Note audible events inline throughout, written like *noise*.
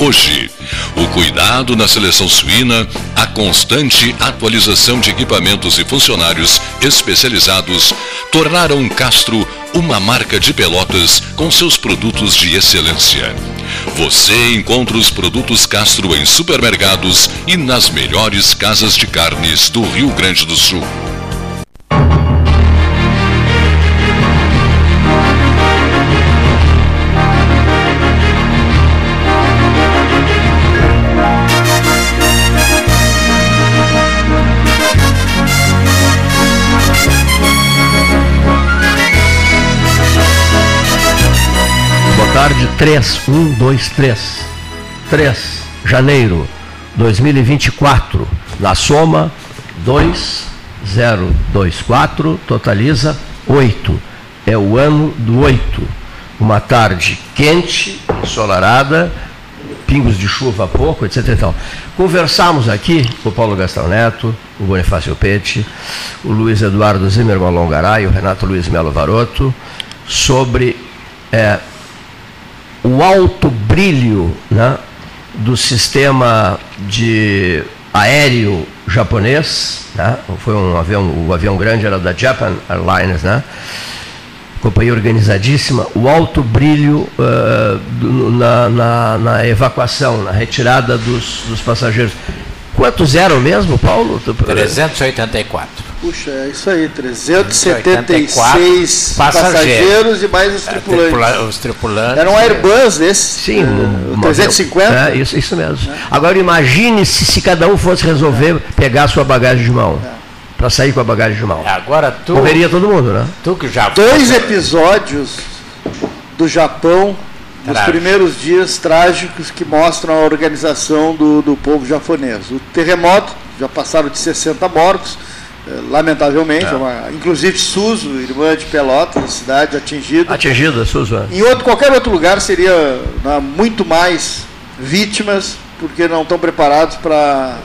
hoje. O cuidado na seleção suína, a constante atualização de equipamentos e funcionários especializados tornaram Castro uma marca de Pelotas com seus produtos de excelência. Você encontra os produtos Castro em supermercados e nas melhores casas de carnes do Rio Grande do Sul. Tarde 3, 1, 2, 3. 3, janeiro 2024. Na soma, 2, 0, 2, 4, totaliza 8. É o ano do 8. Uma tarde quente, ensolarada, pingos de chuva pouco, etc. Então, conversamos aqui com o Paulo Gastão Neto, o Bonifácio Pete, o Luiz Eduardo Zimmermann Longaray, o Renato Luiz Melo Varoto, sobre é, o alto brilho né, do sistema de aéreo japonês, né, foi um avião, o avião grande era da Japan Airlines, né, companhia organizadíssima, o alto brilho uh, do, na, na, na, evacuação, na retirada dos, dos passageiros. Quantos eram mesmo, Paulo? 384. Puxa, é isso aí, 376 passageiros. passageiros e mais os é, tripulantes. Tripula, os tripulantes. Era um Airbus esse? Sim, uh, 350? É, isso, isso mesmo. É. Agora imagine se, se cada um fosse resolver pegar a sua bagagem de mão. É. Para sair com a bagagem de mão. Agora tu. Morreria todo mundo, né? Tu que já. Dois episódios do Japão nos primeiros dias trágicos que mostram a organização do, do povo japonês. O terremoto, já passaram de 60 mortos eh, lamentavelmente, é. uma, inclusive Suso, irmã de Pelotas, cidade atingida. Atingida, Suso. É. Em outro, qualquer outro lugar seria né, muito mais vítimas, porque não estão preparados para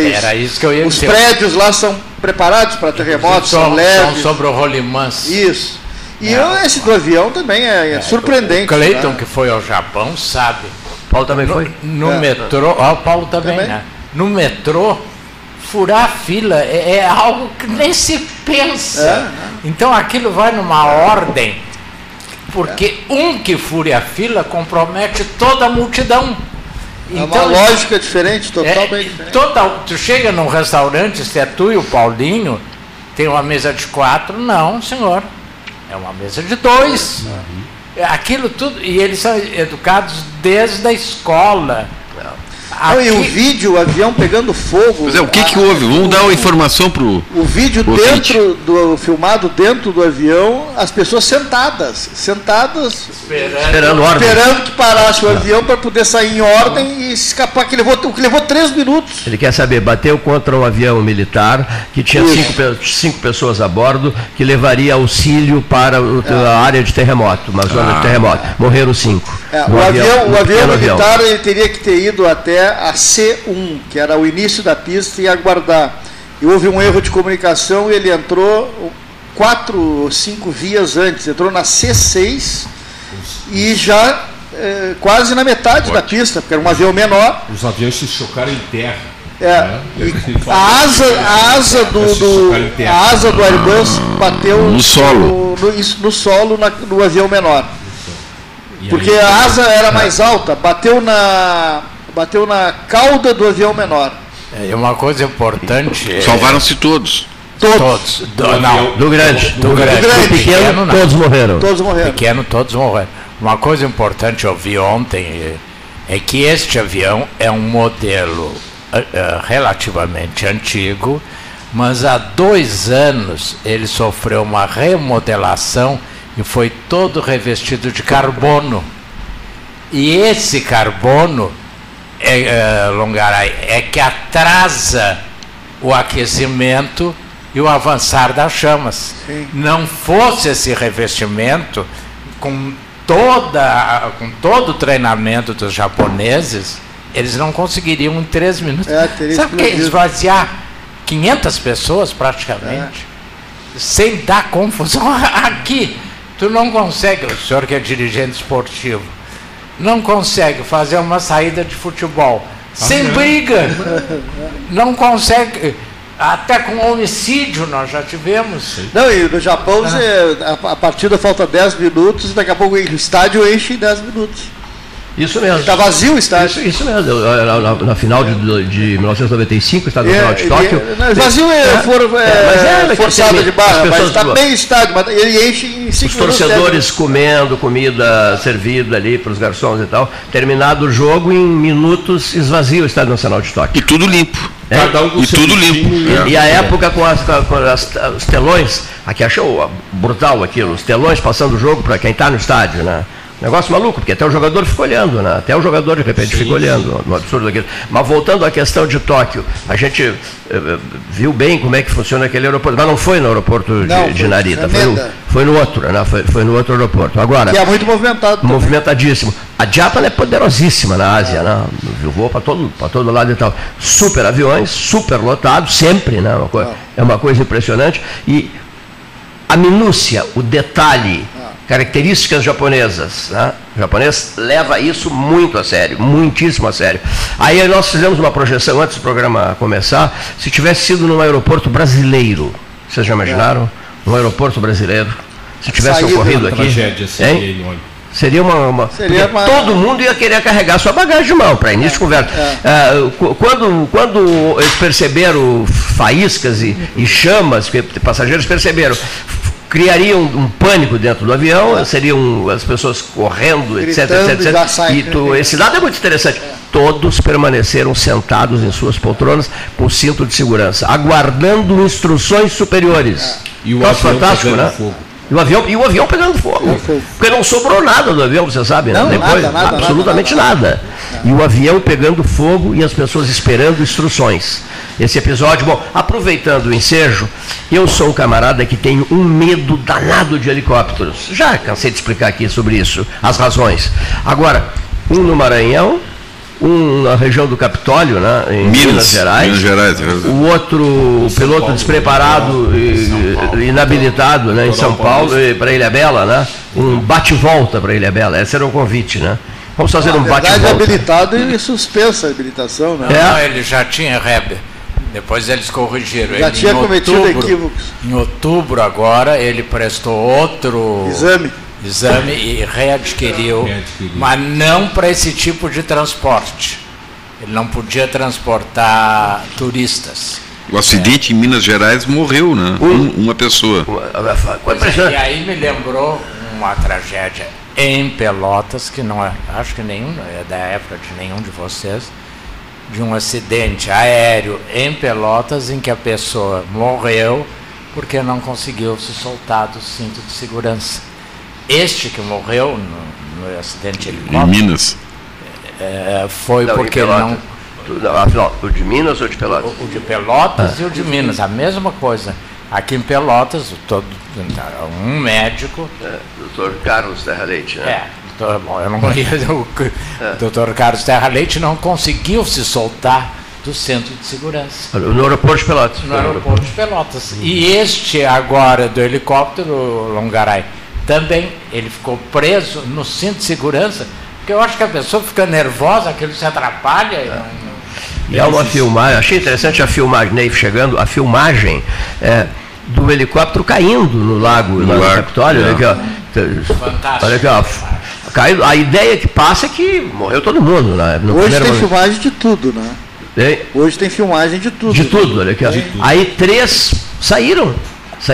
isso. Era isso que eu ia Os dizer. prédios lá são preparados para terremotos, são, são leves. São sobre o rolimãs. Isso. E é, esse do avião também é, é surpreendente. O Cleiton, né? que foi ao Japão, sabe. Paulo também foi? No, no metrô, ó, o Paulo também, também, né? No metrô, furar a fila é, é algo que nem se pensa. É, então aquilo vai numa ordem, porque é. um que fure a fila compromete toda a multidão. É então, uma lógica diferente, totalmente é, diferente. Total, tu chega num restaurante, se é tu e o Paulinho, tem uma mesa de quatro, não, senhor. É uma mesa de dois. Uhum. Aquilo tudo, e eles são educados desde a escola. Não, e o vídeo, o avião pegando fogo. Pois é, o que, que houve? Vamos dar uma informação para o. O vídeo dentro do. filmado dentro do avião, as pessoas sentadas. Sentadas. Esperando, esperando, ordem. esperando que parasse o avião para poder sair em ordem e escapar, que levou, que levou três minutos. Ele quer saber, bateu contra um avião militar que tinha cinco, cinco, pessoas a bordo, que levaria auxílio para o, é. a área de terremoto, uma zona ah. de terremoto. Morreram cinco. É, o, avião, avião, o avião militar avião. ele teria que ter ido até a C1, que era o início da pista, e aguardar. E houve um erro de comunicação e ele entrou quatro ou cinco vias antes, entrou na C6 e já é, quase na metade da pista, porque era um avião menor. Os aviões se chocaram em terra. É, né? a asa, a asa do, do a asa do Airbus bateu no solo, no, no, no solo na, no avião menor. Porque a asa era mais alta, bateu na bateu na cauda do avião menor. É uma coisa importante. É- Salvaram-se todos. Todos. todos. Do, não, do grande. Do, do grande. Do, grande. do pequeno, todos morreram. Todos morreram. Pequeno, todos morreram. Uma coisa importante eu vi ontem é que este avião é um modelo uh, relativamente antigo, mas há dois anos ele sofreu uma remodelação e foi todo revestido de carbono. E esse carbono é, é, Longaray, é que atrasa o aquecimento e o avançar das chamas. Sim. Não fosse esse revestimento, com, toda, com todo o treinamento dos japoneses, eles não conseguiriam em três minutos. É, Sabe o que é esvaziar 500 pessoas praticamente? É. Sem dar confusão. *laughs* Aqui, tu não consegue, o senhor que é dirigente esportivo, não consegue fazer uma saída de futebol sem briga. *laughs* Não consegue. Até com homicídio nós já tivemos. Não, e no Japão ah. a, a partida falta 10 minutos e daqui a pouco o estádio enche em 10 minutos. Isso mesmo. Está vazio o estádio. Isso, isso mesmo. Na, na, na, final de, de 1995, o estádio é, Nacional de Tóquio. É, vazio é, é, for, é, é forçado de barra, mas está bem o estádio, mas ele enche em 5 Os torcedores comendo comida servida ali para os garçons e tal. Terminado o jogo, em minutos esvazia o estádio Nacional de Tóquio. E tudo limpo. É? Um e tudo limpo. E, e, a época com, as, com as, os telões, aqui achou brutal aquilo, os telões passando o jogo para quem está no estádio, né? Negócio maluco, porque até o jogador fica olhando, né? Até o jogador de repente sim, fica olhando no absurdo daquilo. Mas voltando à questão de Tóquio, a gente eh, viu bem como é que funciona aquele aeroporto, mas não foi no aeroporto não, de, de Narita, foi no, foi no, outro, né? Foi, foi, no outro aeroporto. Agora. Que é muito movimentado. Também. Movimentadíssimo. A Japan é poderosíssima na Ásia, né? Voa para todo, todo lado e tal. Super aviões, super lotados, sempre, né? Uma coisa, é uma coisa impressionante. E a minúcia, o detalhe características japonesas. Né? O japonês leva isso muito a sério, muitíssimo a sério. Aí nós fizemos uma projeção antes do programa começar, se tivesse sido num aeroporto brasileiro, vocês já imaginaram? Um aeroporto brasileiro, se tivesse Saído ocorrido aqui. Tragédia, hein? Seria uma. uma Seria uma... Todo mundo ia querer carregar sua bagagem de mão, para início é, de conversa. É. Uh, quando, quando eles perceberam faíscas e, e chamas, que passageiros perceberam, criaria um, um, pânico dentro do avião, é. seriam as pessoas correndo, Gritando etc, etc, etc. E tu, esse dado é muito interessante. É. Todos permaneceram sentados em suas poltronas com cinto de segurança, aguardando instruções superiores. É. E o Nossa, fantástico, né? Fogo. E o avião, e o avião pegando fogo. Porque não sobrou nada do avião, você sabe, né? Não, Depois, nada, nada, absolutamente nada, nada, nada. E o avião pegando fogo e as pessoas esperando instruções. Esse episódio, bom, aproveitando o ensejo, eu sou um camarada que tem um medo danado de helicópteros. Já cansei de explicar aqui sobre isso, as razões. Agora, um no Maranhão, um na região do Capitólio, né, em Minas, Minas Gerais. Minas Gerais é o outro, o piloto Paulo, despreparado e inabilitado né, em São Paulo, para Ilha Bela, né? Um bate-volta para Ilha Bela. Esse era o convite, né? Vamos fazer um bate-volta. habilitado e suspensa a habilitação, né? Não, é. ele já tinha Reber. Depois eles corrigiram. Já ele, tinha cometido outubro, equívocos. Em outubro agora ele prestou outro exame exame e readquiriu, mas não para esse tipo de transporte. Ele não podia transportar turistas. O acidente é. em Minas Gerais morreu, né? Um, uma pessoa. É, e aí me lembrou uma tragédia em Pelotas, que não é, acho que nenhum, é da época de nenhum de vocês, de um acidente aéreo em Pelotas em que a pessoa morreu porque não conseguiu se soltar do cinto de segurança. Este que morreu no, no acidente de helicóptero. Em Minas? É, foi não, porque não. Afinal, o de Minas ou de Pelotas? O, o de Pelotas ah. e o de Minas, a mesma coisa. Aqui em Pelotas, todo, um médico. É, doutor Carlos Terra Leite, né? É, bom, eu não *laughs* conheço. O é. doutor Carlos Terra Leite não conseguiu se soltar do centro de segurança. No aeroporto de Pelotas. No aeroporto de Pelotas. E este agora do helicóptero Longaray também ele ficou preso no cinto de segurança, porque eu acho que a pessoa fica nervosa, aquilo se atrapalha. É. E há uma filmagem, achei interessante a filmagem, Neif chegando, a filmagem é, do helicóptero caindo no lago, no, lago Capitólio. Olha aqui, ó. Fantástico. Olha aqui, ó. Caiu, a ideia que passa é que morreu todo mundo. Né? Hoje tem momento. filmagem de tudo, né? Hoje tem filmagem de tudo. De tudo, olha aqui. Ó. Aí três saíram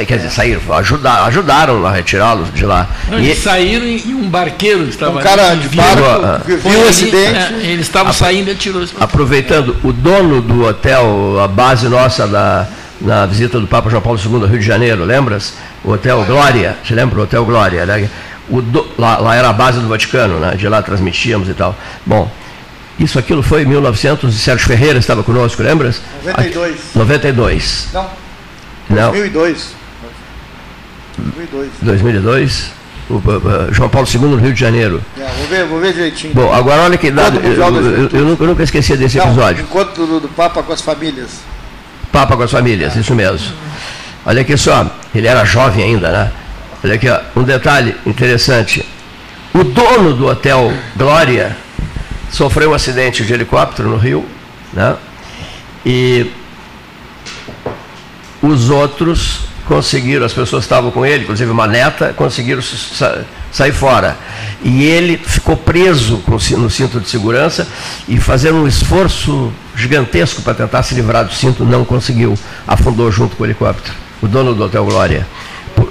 quer dizer, saíram, ajudar, ajudaram a retirá-los de lá. Não, e, eles saíram e um barqueiro estava um cara de barco, ah, viu o acidente. É, eles estavam saindo e tirou Aproveitando, o dono do hotel, a base nossa da, na visita do Papa João Paulo II ao Rio de Janeiro, lembras? O Hotel Glória, você lembra o Hotel Glória? Né? Do, lá, lá, era a base do Vaticano, né? de lá transmitíamos e tal. Bom, Isso, aquilo foi em 1900, Sérgio Ferreira estava conosco, lembras? 92. 92. Não. Não. 2002. 2002. 2002. O, João Paulo II no Rio de Janeiro. É, vou, ver, vou ver direitinho. Bom, agora olha que dado. Eu, eu, eu, eu, nunca, eu nunca esqueci desse Não, episódio. Encontro do, do Papa com as famílias. Papa com as famílias, isso mesmo. Olha aqui só, ele era jovem ainda, né? Olha aqui, ó, um detalhe interessante. O dono do hotel Glória sofreu um acidente de helicóptero no Rio, né? E os outros conseguiram, as pessoas estavam com ele, inclusive uma neta, conseguiram sa sair fora. E ele ficou preso no cinto de segurança e fazendo um esforço gigantesco para tentar se livrar do cinto, não conseguiu. Afundou junto com o helicóptero. O dono do Hotel Glória.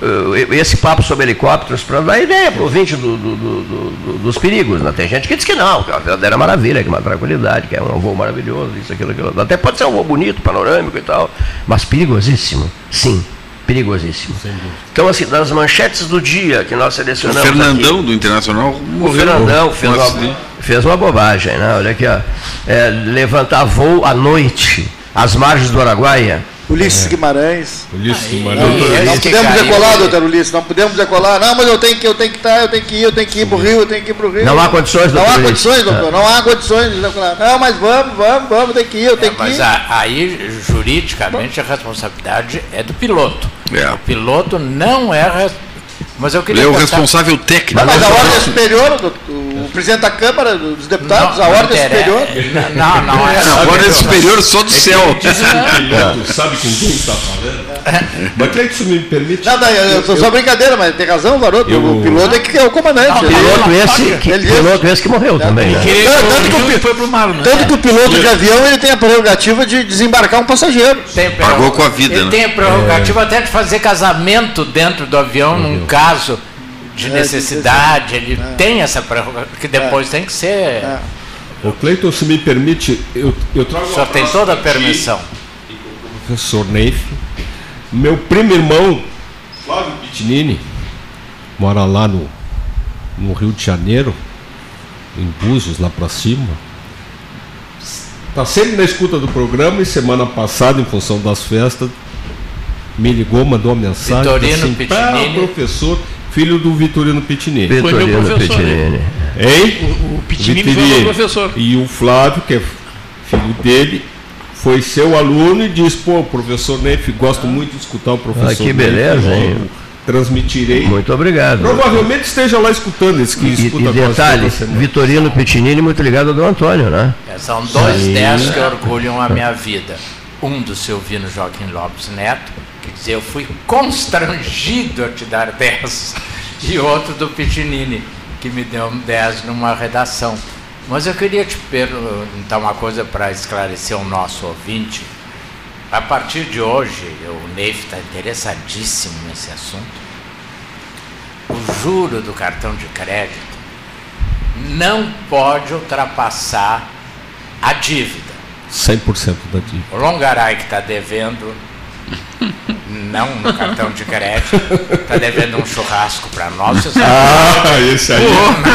Eh, esse papo sobre helicópteros para dar ideia para o ouvinte do, do, do, dos perigos. Né? Tem gente que diz que não, que é uma verdadeira maravilha, que é uma tranquilidade, que é um voo maravilhoso, isso, aquilo, aquilo. Até pode ser um voo bonito, panorâmico e tal, mas perigosíssimo, sim. Perigosíssimo. Então, assim, das manchetes do dia que nós selecionamos. O Fernandão aqui, do Internacional morreu. O Fernandão fez uma, fez uma bobagem, né? Olha aqui, ó. É, levantar voo à noite, às margens do Araguaia Ulisses é. Guimarães. Ulisses Guimarães. Não, não, não podemos decolar, doutor Ulisses, não podemos decolar. Não, mas eu tenho que, eu tenho que estar, tá, eu tenho que ir, eu tenho que ir para o Rio, eu tenho que ir para o Rio. Não há condições, doutor. Não há condições, doutor, é. não há condições de decolar. Não, mas vamos, vamos, vamos, tem que ir, eu tenho é, que mas ir. Mas aí, juridicamente, a responsabilidade é do piloto. É. O piloto não é mas eu queria. Ele é o responsável técnico. Não, mas a ordem é superior, o presidente da Câmara dos Deputados, não, a ordem é superior. Não, não é. Não, a ordem é superior só do é céu. Tu sabe com quem está falando? Mas que isso me permite. Não, não, eu, eu, só brincadeira, mas tem razão, garoto. Eu, o piloto é que é o comandante. Não, o piloto esse, que, ele piloto esse que morreu é, também. Né? Que, tanto, que o, foi pro mar, né? tanto que o piloto de avião ele tem a prerrogativa de desembarcar um passageiro. Tem, Pagou com a vida. Ele né? tem a prerrogativa até de fazer casamento dentro do avião, num caso de é, necessidade, ele é. tem essa prerrogativa, que depois é. tem que ser. É. O Cleiton, se me permite, eu, eu trago. O senhor tem toda a permissão. O professor Neif, meu primo irmão, Flávio Pitinini, mora lá no, no Rio de Janeiro, em Búzios, lá para cima. Está sempre na escuta do programa e semana passada, em função das festas, me ligou, mandou uma mensagem. Vitorino assim, Pitinini. professor, filho do Vitorino Pitinini. Vitorino. Pitinini. Hein? O, o Pitinini foi meu professor. E o Flávio, que é filho dele, foi seu aluno e disse, pô, professor Neif, gosto ah. muito de escutar o professor. Ah, que beleza, Neif, hein? Transmitirei. Muito obrigado. Provavelmente esteja lá escutando esse que e, escuta E detalhe, Vitorino Pitinini muito ligado ao do Antônio, né? É, são dois dez que orgulham a minha vida. Um do Silvino Joaquim Lopes Neto, dizia, eu fui constrangido a te dar *laughs* 10. E outro do Pitinini, que me deu 10 numa redação. Mas eu queria te perguntar uma coisa para esclarecer o nosso ouvinte. A partir de hoje, o Neif está interessadíssimo nesse assunto. O juro do cartão de crédito não pode ultrapassar a dívida. 100% da dívida. O Longaray que está devendo não no cartão de crédito, está devendo um churrasco para nós. Ah, esse aí.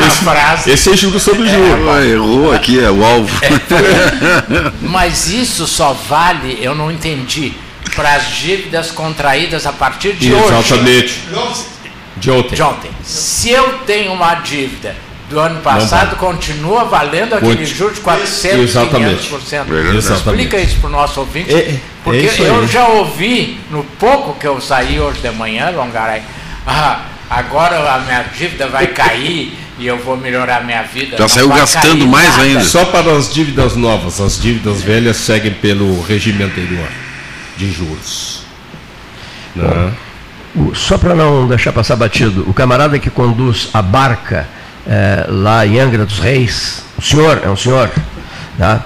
Esse, frase, esse é juro sobre juro. É, errou aqui, é o alvo. É, mas isso só vale, eu não entendi, para as dívidas contraídas a partir de Exatamente. hoje. Exatamente. De ontem. De ontem. Se eu tenho uma dívida do ano passado continua valendo aquele juros de 400, Exatamente. 500%. Explica isso para o nosso ouvinte, é, é porque é eu já ouvi, no pouco que eu saí hoje de manhã, Longaray, *laughs* ah, agora a minha dívida vai cair e eu vou melhorar a minha vida. Já saiu gastando mais nada. ainda. Só para as dívidas novas, as dívidas velhas seguem pelo regime anterior de juros. Né? Só para não deixar passar batido, o camarada que conduz a barca é, lá em Angra dos Reis, o senhor, é um senhor, tá?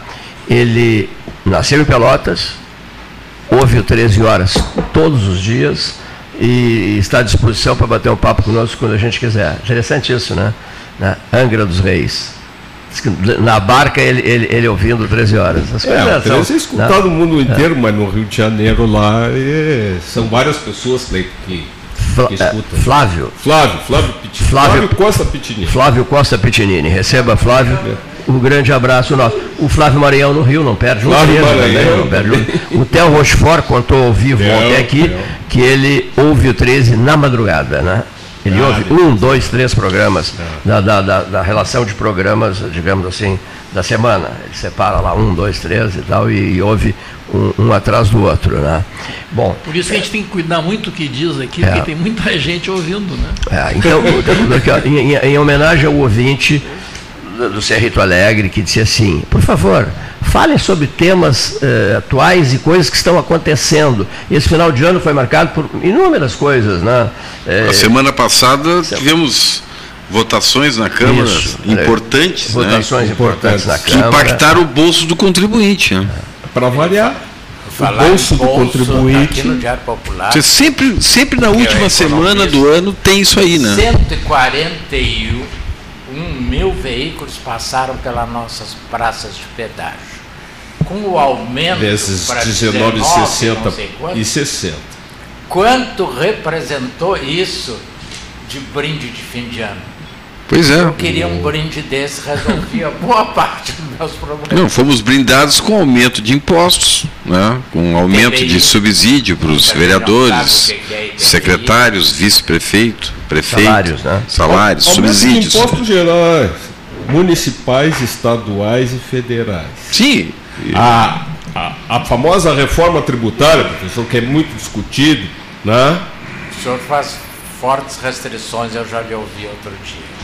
ele nasceu em Pelotas, ouve o 13 horas todos os dias e está à disposição para bater um papo conosco quando a gente quiser. Interessante isso, né? Na Angra dos Reis. Na barca ele, ele, ele ouvindo 13 horas. As é, coisas é, são, é escutado no mundo inteiro, é. mas no Rio de Janeiro lá é, são várias pessoas que, é, Flávio. Flávio, Flávio Pitinini. Flávio, Flávio Costa Pitinini. Flávio Costa Pitinini. Receba, Flávio. um grande abraço nosso. O Flávio Maranhão no Rio não perde um Flávio treino Maranhão. também, não perde um. O Theo Rochefort contou ao vivo Theo, ontem aqui Theo. que ele ouve o 13 na madrugada, né? Ele Ah, ouve um, dois, três programas da, da, da, da relação de programas, digamos assim, da semana. Ele separa lá um, dois, três e tal, e, e ouve um, um atrás do outro, né? Bom, Por isso que a gente tem que cuidar muito do que diz aqui, É. porque tem muita gente ouvindo, né? É, então, *laughs* em, em- em homenagem ao ouvinte do do Cerrito Alegre, que disse assim, por favor, falem sobre temas eh, atuais e coisas que estão acontecendo. Esse final de ano foi marcado por inúmeras coisas, né? Eh, A semana passada tivemos votações na Câmara Isso, importantes, né? votações importantes na Que Câmara. impactaram o bolso do contribuinte. né? Para variar, Falar o bolso do contribuinte. aqui no Diário Popular, Você sempre, sempre na última é semana economista. do ano tem isso aí, né? 141 mil veículos passaram pelas nossas praças de pedágio. Com o aumento vezes para 19,60 não sei quanto, e 60. quanto representou isso de brinde de fim de ano? Pois é. Eu queria um brinde desse, resolvia *laughs* boa parte dos meus problemas. Não, fomos brindados com aumento de impostos, né? com aumento de subsídio para os vereadores, é secretários, vice-prefeito, prefeito, Salários, né? salários, Aumento de subsídios. impostos gerais, municipais, estaduais e federais. Sim, A, a, a famosa reforma tributária, professor, que é muito discutido, né? O senhor faz fortes restrições, eu já lhe ouvi outro dia.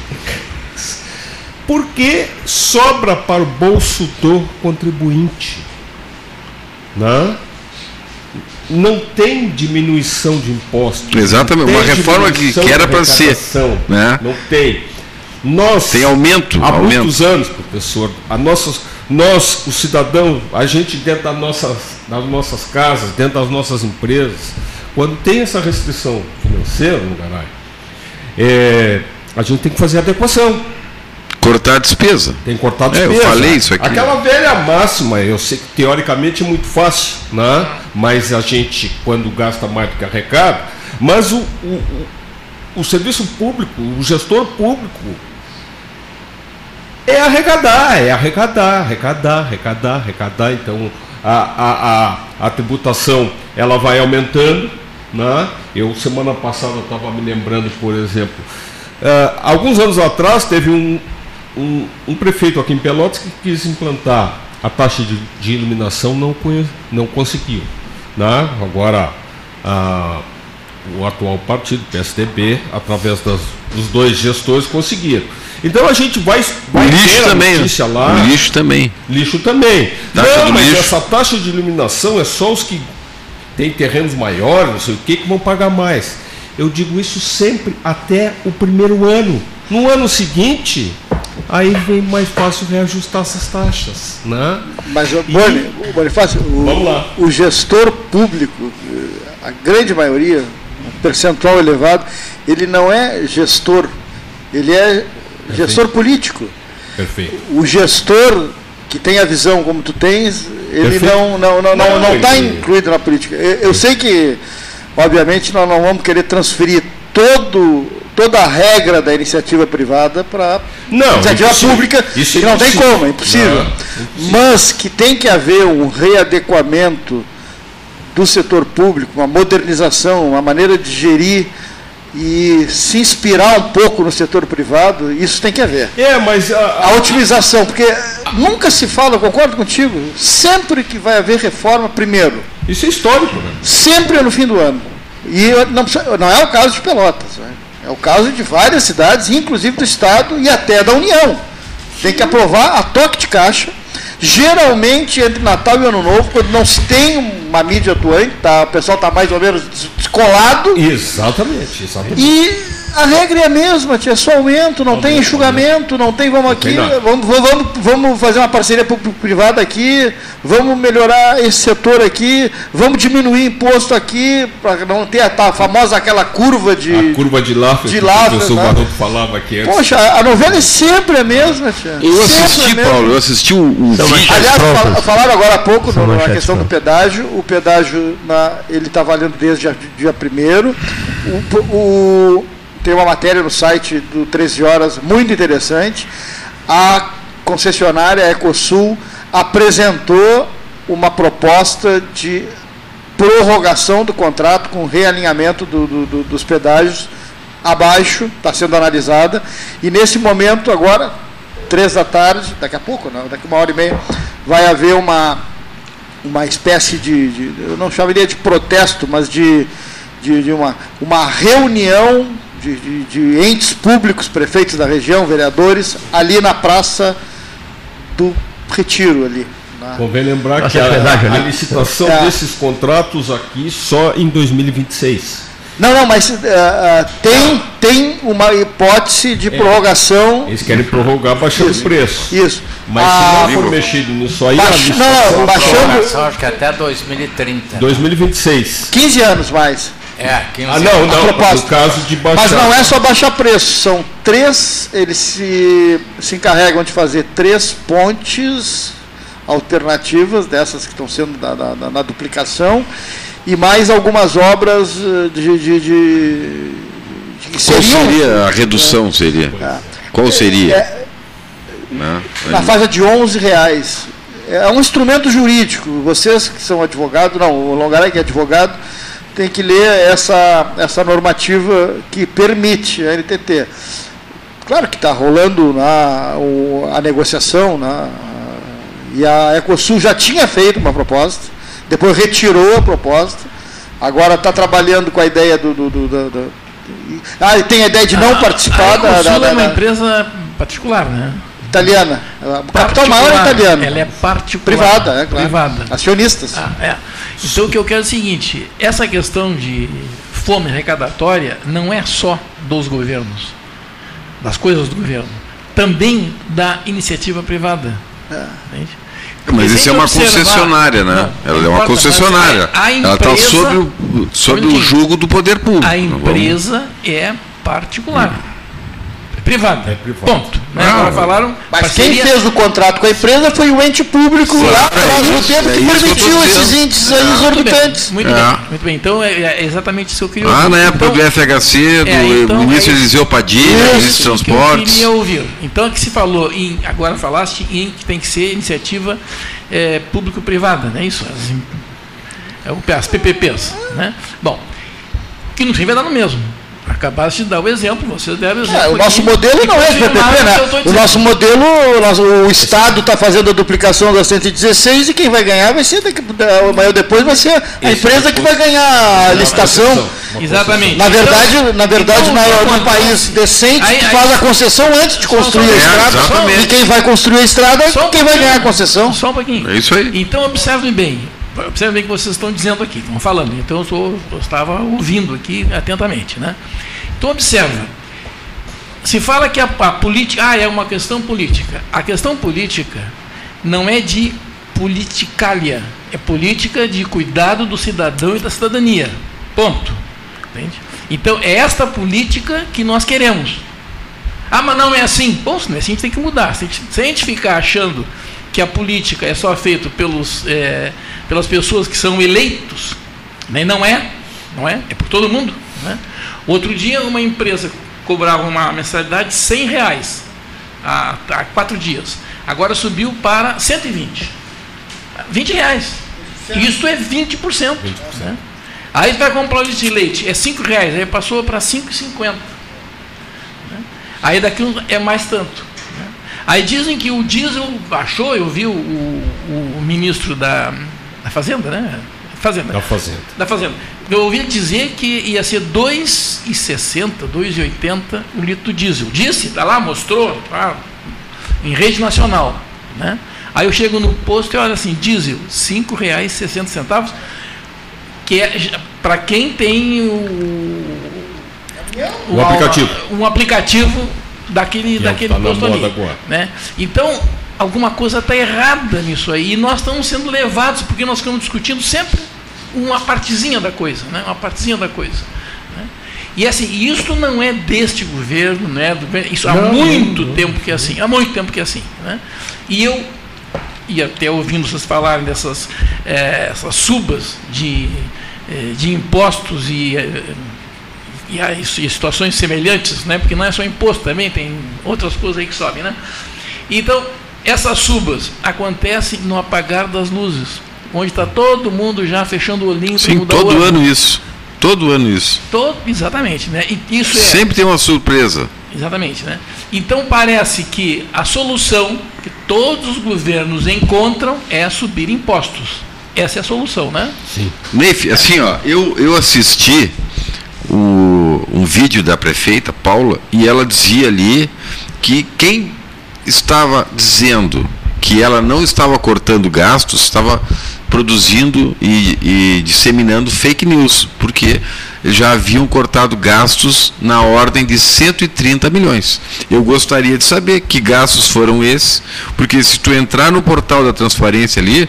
Porque sobra para o bolso do contribuinte. Né? Não tem diminuição de impostos. Exatamente, uma reforma que- que era para ser, né? Não tem. Nós, tem aumento, há aumento. muitos anos, professor, a nossas, nós, o cidadão, a gente dentro das nossas, das nossas casas, dentro das nossas empresas, quando tem essa restrição financeira no garagem, é, a gente tem que fazer adequação. cortar a despesa. Tem que cortar É, eu despesa. falei isso aqui. Aquela velha máxima, eu sei que teoricamente é muito fácil, né? mas a gente, quando gasta mais do que arrecada, mas o, o, o, o serviço público, o gestor público, é arrecadar, é arrecadar, arrecadar, arrecadar, arrecadar. Então a, a, a, a tributação ela vai aumentando. Né? Eu semana passada estava me lembrando, por exemplo, eh, alguns anos atrás teve um, um, um prefeito aqui em Pelotas que quis implantar a taxa de, de iluminação, não, conhe- não conseguiu. Né? Agora a- o atual partido, PSDB, através das, dos dois gestores, conseguiram. Então a gente vai, vai ter lixo a também. né? notícia lá. Lixo também. Lixo também. Taxa não, mas lixo. essa taxa de iluminação é só os que têm terrenos maiores, não sei o que, que vão pagar mais. Eu digo isso sempre até o primeiro ano. No ano seguinte, aí vem mais fácil reajustar essas taxas. Né? Mas, o Boni, Bonifácio, o, o gestor público, eh, a grande maioria, um percentual elevado, ele não é gestor, ele é gestor político. Perfeito. O gestor que tem a visão como tu tens, ele Perfeito. não não não não, está incluído na política. Eu, eu sei que, obviamente, nós não vamos querer transferir todo toda a regra da iniciativa privada para Não, iniciativa impossível. pública, Isso é que não tem como, é impossível. Não, impossível. Mas que tem que haver um readequamento do setor público, uma modernização, uma maneira de gerir e se inspirar um pouco no setor privado, isso tem que haver. É, mas a- A otimização, porque nunca se fala, eu concordo contigo, sempre que vai haver reforma, primeiro, isso é histórico. Né? sempre é no fim do ano. E não, não é o caso de Pelotas, né? é o caso de várias cidades, inclusive do Estado e até da União. Tem que aprovar a toque de caixa. Geralmente, entre Natal e Ano Novo, quando não se tem uma mídia atuante, tá, o pessoal está mais ou menos des- descolado, Exatamente, exatamente. e a regra é a mesma, tia, é só aumento, não tem enxugamento, não tem vamos aqui, tem vamos, vamos, vamos fazer uma parceria público-privada aqui, vamos melhorar esse setor aqui, vamos diminuir imposto aqui, para não ter a, tal famosa aquela curva de. A curva de Laffer de que Laffer, o professor né? Baroto falava aqui antes. Poxa, a novela é sempre a mesma, tia. Eu Sempre assisti, a mesma. Paulo, eu assisti o, o vídeo. Aliás, fal- falaram agora há pouco São no- na questão do pedágio. O pedágio na- ele está valendo desde dia, dia 1 o, o- Tem uma matéria no site do 13 Horas muito interessante. A concessionária Ecosul apresentou uma proposta de prorrogação do contrato com realinhamento do, do, do, dos pedágios abaixo, está sendo analisada, e nesse momento agora, três da tarde, daqui a pouco, não, daqui uma hora e meia, vai haver uma, uma espécie de, de eu não chamaria de protesto, mas de, de, de uma, uma reunião de, de, de, entes públicos, prefeitos da região, vereadores, ali na Praça do Retiro ali. Convém lembrar que a, a, a licitação é. desses contratos aqui só em 2026. Não, não, mas uh, tem, tem uma hipótese de é. prorrogação. Eles querem prorrogar baixando o preço. Isso. Mas ah, se não for mexido nisso aí, baix, a não, não, baixando. Acho que até 2030. 2026. 15 anos mais. É, 15 ah, não, não, no caso de baixar. Mas não é só baixar preço, são três, eles se, se encarregam de fazer três pontes alternativas dessas que estão sendo da, da, da na duplicação e mais algumas obras eh, de, de, de, de Qual seria a redução? Seria? É, Qual seria? É, Não, na faixa de 11 reais. É um instrumento jurídico. Vocês que são advogados, não, o Longaré que é advogado, tem que ler essa, essa normativa que permite a NTT. Claro que está rolando na, a negociação, na, e a Ecosul já tinha feito uma proposta, depois retirou a proposta, agora está trabalhando com a ideia do. do, do, do, ah, tem a ideia de não a, participar a da, da, da. é uma empresa particular, né? Italiana. O capital maior é italiano. Ela é particular. Privada, é claro. Privada. Acionistas. Ah, é. Então o que eu quero é o seguinte: essa questão de fome arrecadatória não é só dos governos, das coisas do governo, também da iniciativa privada. É. Mas isso é uma concessionária, né? Não, ela é uma concessionária. ela está sob, o, sob o jugo do poder público. A empresa é particular. É privada. É privada. Ponto. Né? Agora falaram. Mas parceria... quem fez o contrato com a empresa foi o ente público Sim, lá atrás no tempo que é permitiu esses índices aí é. exorbitantes. Muito bem, muito, é. bem, muito bem. Então é, é, exatamente isso que eu queria ouvir. Ah, na época então, do FHC, do é, então, ministro é Eliseu Padilha, ministro de Transportes. Que eu queria ouvir. Então, que se falou, em, agora falaste em que tem que ser iniciativa é, público-privada, não é isso? As, as PPPs. Né? Bom, que no fim vai dar no mesmo. Acabaste de dar o exemplo, você deve exemplo. É, o nosso modelo não é PPP, né? O nosso modelo, o, nosso, o Estado está fazendo a duplicação da 116 e quem vai ganhar vai ser, daqui, amanhã ou depois vai ser a empresa que vai ganhar a licitação. Exatamente. Na verdade, então, na verdade então, na, num país decente, aí, aí, faz a concessão antes de construir a estrada. É, e quem vai construir a estrada é quem um vai ganhar a concessão. Só um pouquinho. É isso aí. Então observe bem. Observe bem o que vocês estão dizendo aqui, estão falando. Então eu, sou, eu estava ouvindo aqui atentamente. Né? Então observa. Se fala que a, a política. Ah, é uma questão política. A questão política não é de politicália, é política de cuidado do cidadão e da cidadania. Ponto. Entende? Então é esta política que nós queremos. Ah, mas não é assim. Bom, se não é assim, a gente tem que mudar. Se a gente, se a gente ficar achando que a política é só feita pelos, é, pelas pessoas que são eleitos, nem não é, não é, é por todo mundo. Né? Outro dia uma empresa cobrava uma mensalidade de 100 reais há, há quatro dias. Agora subiu para 120. 20 reais. Isso é 20%. 20%. Né? Aí vai comprar o litro de leite, é 5 reais, aí passou para 5,50. Né? Aí daqui é mais tanto. Aí dizem que o diesel baixou, eu vi o, o, o ministro da, da, Fazenda, né? Fazenda. Da Fazenda. Da Fazenda. Eu ouvi dizer que ia ser 2,60, 2,80 o litro do diesel. Disse, está lá, mostrou, tá, em rede nacional. Né? Aí eu chego no posto e olho assim, diesel, R$ 5,60, que é para quem tem o, o, o aplicativo. Um aplicativo daquele, daquele posto ali. Né? Então, alguma coisa está errada nisso aí. E nós estamos sendo levados, porque nós estamos discutindo sempre uma partezinha da coisa, né? uma partezinha da coisa. Né? E assim, isso não é deste governo, né? isso há não, muito não, tempo que é assim, há muito tempo que é assim. Né? E eu, e até ouvindo vocês falarem dessas é, essas subas de, é, de impostos e é, e, e situações semelhantes, né? porque não é só imposto também, tem outras coisas aí que sobem. Né? Então, Essas subas acontecem no apagar das luzes, onde está todo mundo já fechando o olhinho Sim, todo ano. ano isso. Todo ano isso. Todo, exatamente, né? E isso é, Sempre tem uma surpresa. Exatamente, né? Então parece que a solução que todos os governos encontram é subir impostos. Essa é a solução, né? Sim. Neif, assim, ó, eu, eu assisti o, um vídeo da prefeita Paula e ela dizia ali que quem estava dizendo que ela não estava cortando gastos, estava produzindo e, e disseminando fake news, porque já haviam cortado gastos na ordem de 130 milhões. Eu gostaria de saber que gastos foram esses, porque se tu entrar no portal da transparência ali,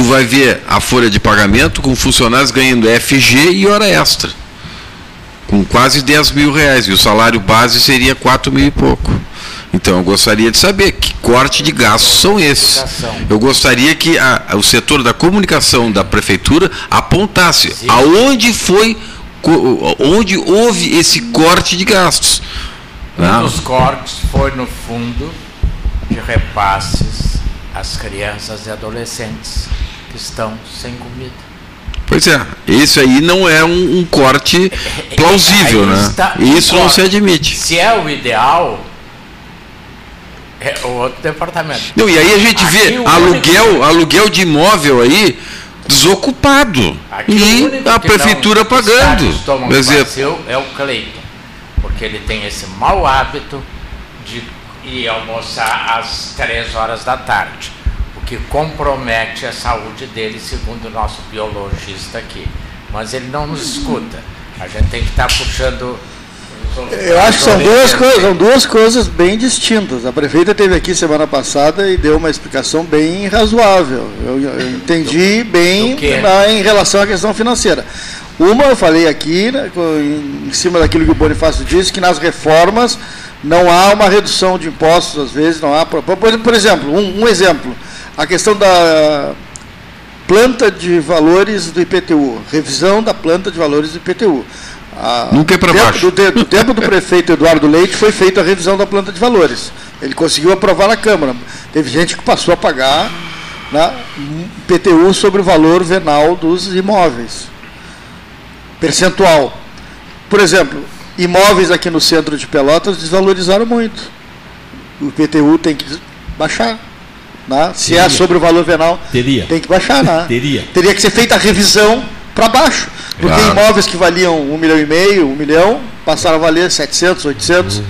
tu vai ver a folha de pagamento com funcionários ganhando FG e hora extra, com quase 10 mil reais, e o salário base seria 4 mil e pouco. Então eu gostaria de saber que corte de gastos são esses. Eu gostaria que a, o setor da comunicação da prefeitura apontasse Sim. aonde foi, onde houve esse corte de gastos. Um né? dos cortes foi no fundo de repasses às crianças e adolescentes que estão sem comida. Pois é, isso aí não é um, um corte plausível, né? Isso não se admite. Se é o ideal, é o outro departamento. Não, e aí a gente Aqui vê aluguel, único... aluguel de imóvel aí desocupado. Aqui e a prefeitura pagando. Exemplo. é o Cleiton, porque ele tem esse mau hábito de ir almoçar às três horas da tarde, que compromete a saúde dele, segundo o nosso biologista aqui. Mas ele não nos escuta. A gente tem que estar tá puxando eu acho que são duas, coisas, são duas coisas bem distintas. A prefeita esteve aqui semana passada e deu uma explicação bem razoável. Eu, eu entendi bem na, em relação à questão financeira. Uma, eu falei aqui, né, em cima daquilo que o Bonifácio disse, que nas reformas não há uma redução de impostos, às vezes, não há. Por, por exemplo, um, um exemplo, a questão da planta de valores do IPTU, revisão da planta de valores do IPTU. A, Nunca é para baixo. Do, do tempo do prefeito Eduardo Leite foi feita a revisão da planta de valores. Ele conseguiu aprovar na Câmara. Teve gente que passou a pagar né, PTU sobre o valor venal dos imóveis. Percentual. Por exemplo, imóveis aqui no centro de Pelotas desvalorizaram muito. O PTU tem que baixar. Né? Se é Teria. é sobre o valor venal, Teria. tem que baixar. Né? Teria. Teria que ser feita a revisão para baixo. Porque claro. imóveis que valiam um milhão e meio, um milhão, passaram a valer 700, 800. Uhum.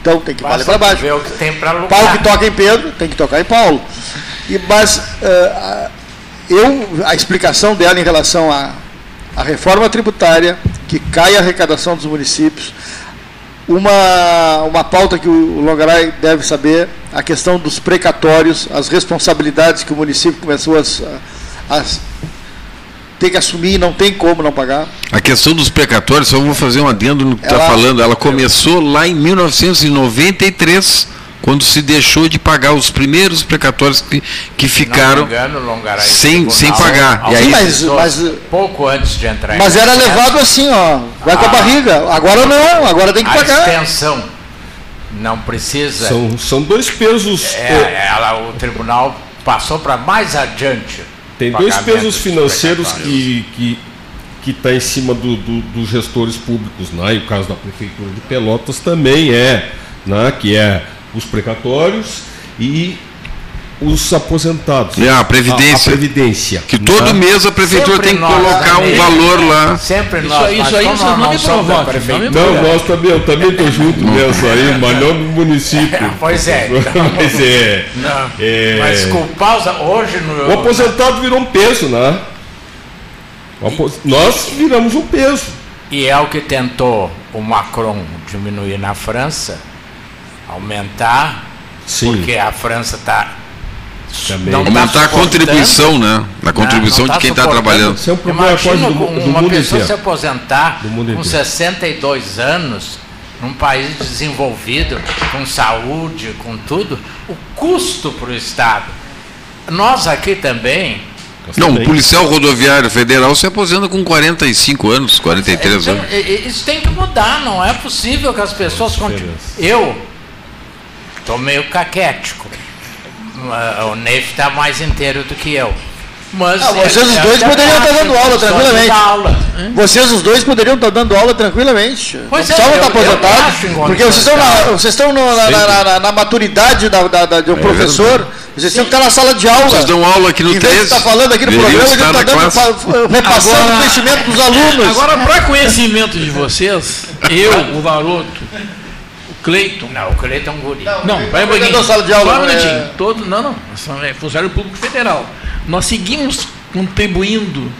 Então tem que valer para baixo. Ver o que tem Paulo que toca em Pedro, tem que tocar em Paulo. E, mas uh, eu, a explicação dela em relação à, à reforma tributária, que cai a arrecadação dos municípios, uma, uma pauta que o Longaray deve saber, a questão dos precatórios, as responsabilidades que o município começou a, a tem que assumir, não tem como não pagar. A questão dos precatórios, só vou fazer um adendo no que está falando, ela começou lá em 1993, quando se deixou de pagar os primeiros precatórios que, que ficaram engano, sem, sem pagar. e aí, mas, mas, pouco antes de entrar Mas era levado assim, ó, vai com a ah. barriga. Agora não, agora tem que a pagar. extensão não precisa. São, são dois pesos. É, ela, o tribunal passou para mais adiante tem dois pesos financeiros que que que está em cima do, do, dos gestores públicos, né? E o caso da prefeitura de Pelotas também é, né? Que é os precatórios e os aposentados. É, a Previdência. A, a Previdência. Que todo né? mês a Prefeitura Sempre tem que colocar um valor lá. Sempre nós. Isso, isso aí vocês não, não me provocam. Não, nós também, eu também estou junto *laughs* nessa aí, mas não no município. *laughs* pois é. Então, *laughs* mas é, não, é. Mas culpar hoje no. O aposentado virou um peso, né? E, nós viramos um peso. E é o que tentou o Macron diminuir na França, aumentar, Sim. porque a França está também. Não Aumentar tá a contribuição, né? A contribuição não, não tá de quem está trabalhando. Isso é um problema Imagina do, do uma pessoa inteiro. se aposentar com 62 anos, num país desenvolvido, com saúde, com tudo, o custo para o Estado. Nós aqui também. Não, o policial rodoviário federal se aposenta com 45 anos, 43 é, anos. Isso tem que mudar, não é possível que as pessoas continuem. Eu estou meio caquético. O Neif está mais inteiro do que eu. Mas ah, vocês os dois poderiam estar dando aula tranquilamente. Aula. Vocês os dois poderiam estar dando aula tranquilamente. Pois não é, estar aposentados. Porque vocês estão, na, vocês estão na, na, na, na maturidade da, da, da de um é professor. Vocês têm que estar na sala de aula. Vocês dão aula aqui no em 13. está falando aqui no programa, a gente está dando, repassando agora, o conhecimento dos alunos. Agora, para conhecimento de vocês, eu, o Varoto, Cleiton. Não, o Cleiton é um guri. Não, não vai um pouquinho. Sala de aula, Só um minutinho. É... Todo, não, não. É funcionário público federal. Nós seguimos contribuindo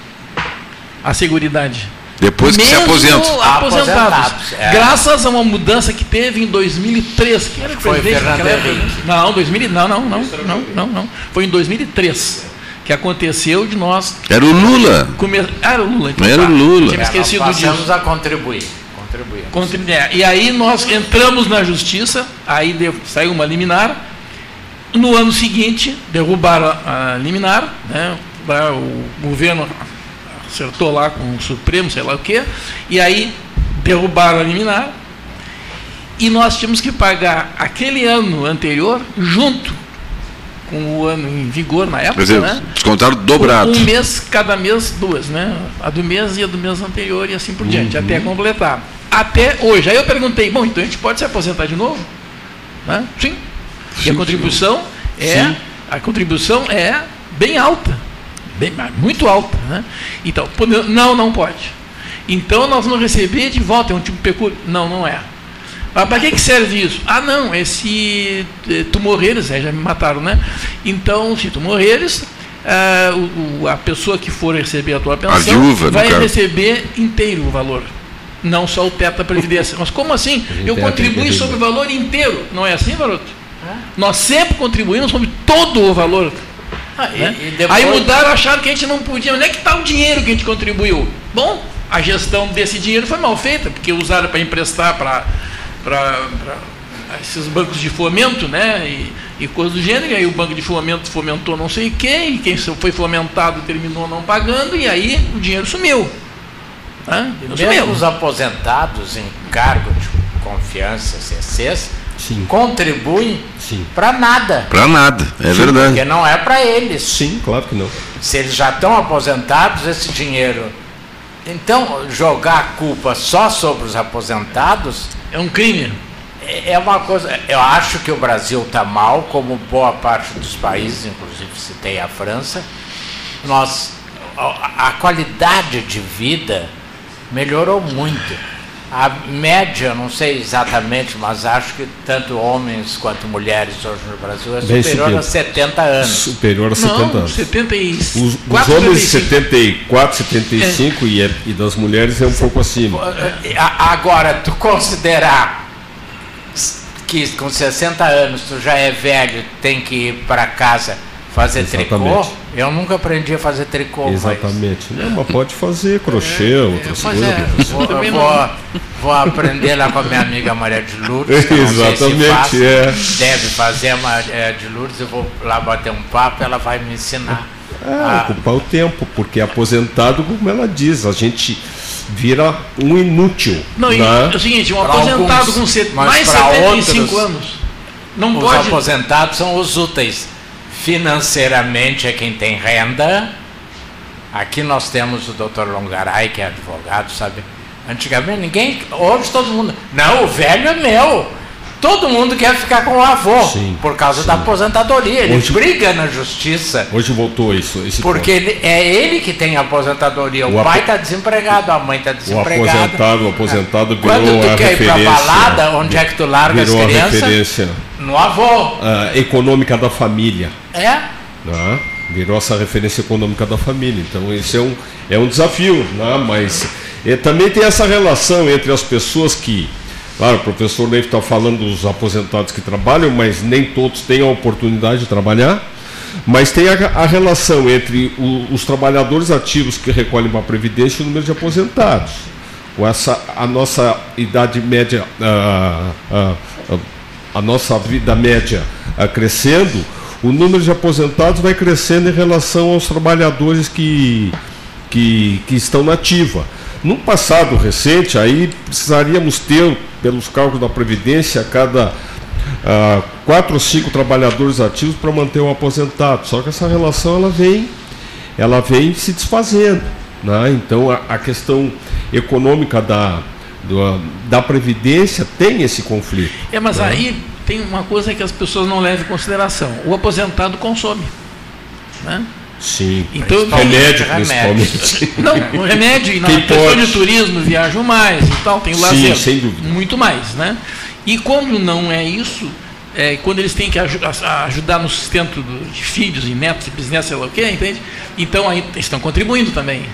à Seguridade. Depois que Mesmo se aposenta. aposentados. aposentados é. Graças a uma mudança que teve em 2003. Quem era o presidente naquela época? Não, 2000, não, não, não, não, não, não. Foi em 2003 que aconteceu de nós. Era o Lula. Come... Ah, era o Lula. Então, era o Lula. Tinha esquecido é, nós disso. a contribuir. Contribuir. É, e aí nós entramos na justiça, aí saiu uma liminar no ano seguinte, derrubaram a liminar, né? o governo acertou lá com o Supremo, sei lá o quê, e aí derrubaram a liminar, e nós tínhamos que pagar aquele ano anterior junto com o ano em vigor na época, dizer, né? Descontaram dobrado. Um mês, cada mês, duas, né? A do mês e a do mês anterior e assim por diante, uhum. até completar. Até hoje. Aí eu perguntei, bom, então a gente pode se aposentar de novo? Né? Sim, e a contribuição é a contribuição é bem alta, bem, muito alta. Né? Então, não, não pode. Então nós vamos receber de volta, é um tipo de pecúlio? Não, não é. Mas para que, que serve isso? Ah, não, é se eh, tu morreres, é, já me mataram, né? Então, se tu morreres, ah, o, a pessoa que for receber a tua pensão a viúva, vai receber inteiro o valor. Não só o teto da Previdência. *laughs* Mas como assim? Eu contribuo sobre o valor inteiro. Não é assim, Varoto? Nós sempre contribuímos sobre todo o valor. Ah, né? e, e depois... Aí mudaram, acharam que a gente não podia. Onde é que está o dinheiro que a gente contribuiu? Bom, a gestão desse dinheiro foi mal feita, porque usaram para emprestar para esses bancos de fomento, né? E, e coisas do gênero, e aí o banco de fomento fomentou não sei quem, e quem foi fomentado terminou não pagando, e aí o dinheiro sumiu. Né? Mesmo os aposentados em cargo de confiança, CCs, Sim. contribuem para nada. Para nada, é Sim, verdade. Porque não é para eles. Sim, claro que não. Se eles já estão aposentados, esse dinheiro. Então, jogar a culpa só sobre os aposentados. É um crime. É, é uma coisa. Eu acho que o Brasil está mal, como boa parte dos países, inclusive citei a França. Nós, a, a qualidade de vida melhorou muito a média, não sei exatamente, mas acho que tanto homens quanto mulheres hoje no Brasil é superior a 70 anos. Superior a 70 não, anos. 74, os, os homens 74, 75 é. e, é, e das mulheres é um pouco acima. Agora, tu considerar que com 60 anos tu já é velho, tem que ir para casa Fazer Exatamente. tricô? Eu nunca aprendi a fazer tricô. Exatamente. Mas... Não, mas pode fazer crochê, é, outras coisas. É, vou, vou, vou, aprender lá com a minha amiga Maria de Lourdes. Exatamente, se é. Deve fazer a Maria de Lourdes, eu vou lá bater um papo ela vai me ensinar. É, a... ocupar o tempo, porque aposentado, como ela diz, a gente vira um inútil. Não, né? é o seguinte, um pra aposentado alguns, com mais de 75 outros, anos. Não os pode... aposentados são os úteis financeiramente é quem tem renda. Aqui nós temos o doutor Longaray, que é advogado, sabe? Antigamente ninguém, hoje todo mundo, não, o velho é meu. Todo mundo quer ficar com o avô sim, por causa sim. da aposentadoria. Ele hoje, briga na justiça. Hoje voltou isso. porque ele, é ele que tem a aposentadoria. O, o pai está desempregado, a mãe está desempregada. O aposentado, o aposentado virou Quando tu a quer ir para balada, onde é que tu larga as crianças? No avô. econômica da família. É? Né? Virou essa referência econômica da família. Então, isso é um, é um desafio. Né? Mas também tem essa relação entre as pessoas que Claro, o professor Leif está falando dos aposentados que trabalham, mas nem todos têm a oportunidade de trabalhar. Mas tem a, a relação entre o, os trabalhadores ativos que recolhem para a Previdência e o número de aposentados. Com essa, a nossa idade média, a, a, a nossa vida média crescendo, o número de aposentados vai crescendo em relação aos trabalhadores que, que, que estão na ativa. Num passado recente, aí precisaríamos ter, pelos cálculos da Previdência, cada ah, quatro ou cinco trabalhadores ativos para manter um aposentado. Só que essa relação ela vem, ela vem se desfazendo. Né? Então a, a questão econômica da, do, da Previdência tem esse conflito. É, mas né? aí tem uma coisa que as pessoas não levam em consideração. O aposentado consome. Né? Sim. Então, remédio, principalmente. Não, o remédio e *laughs* na questão de turismo viajam mais e tal, tem o lazer. Sim, sem dúvida. Muito mais, né? E quando não é isso, é, quando eles têm que ajudar no sustento de filhos e netos e bisnetos, sei lá o quê, entende? Então aí estão contribuindo também.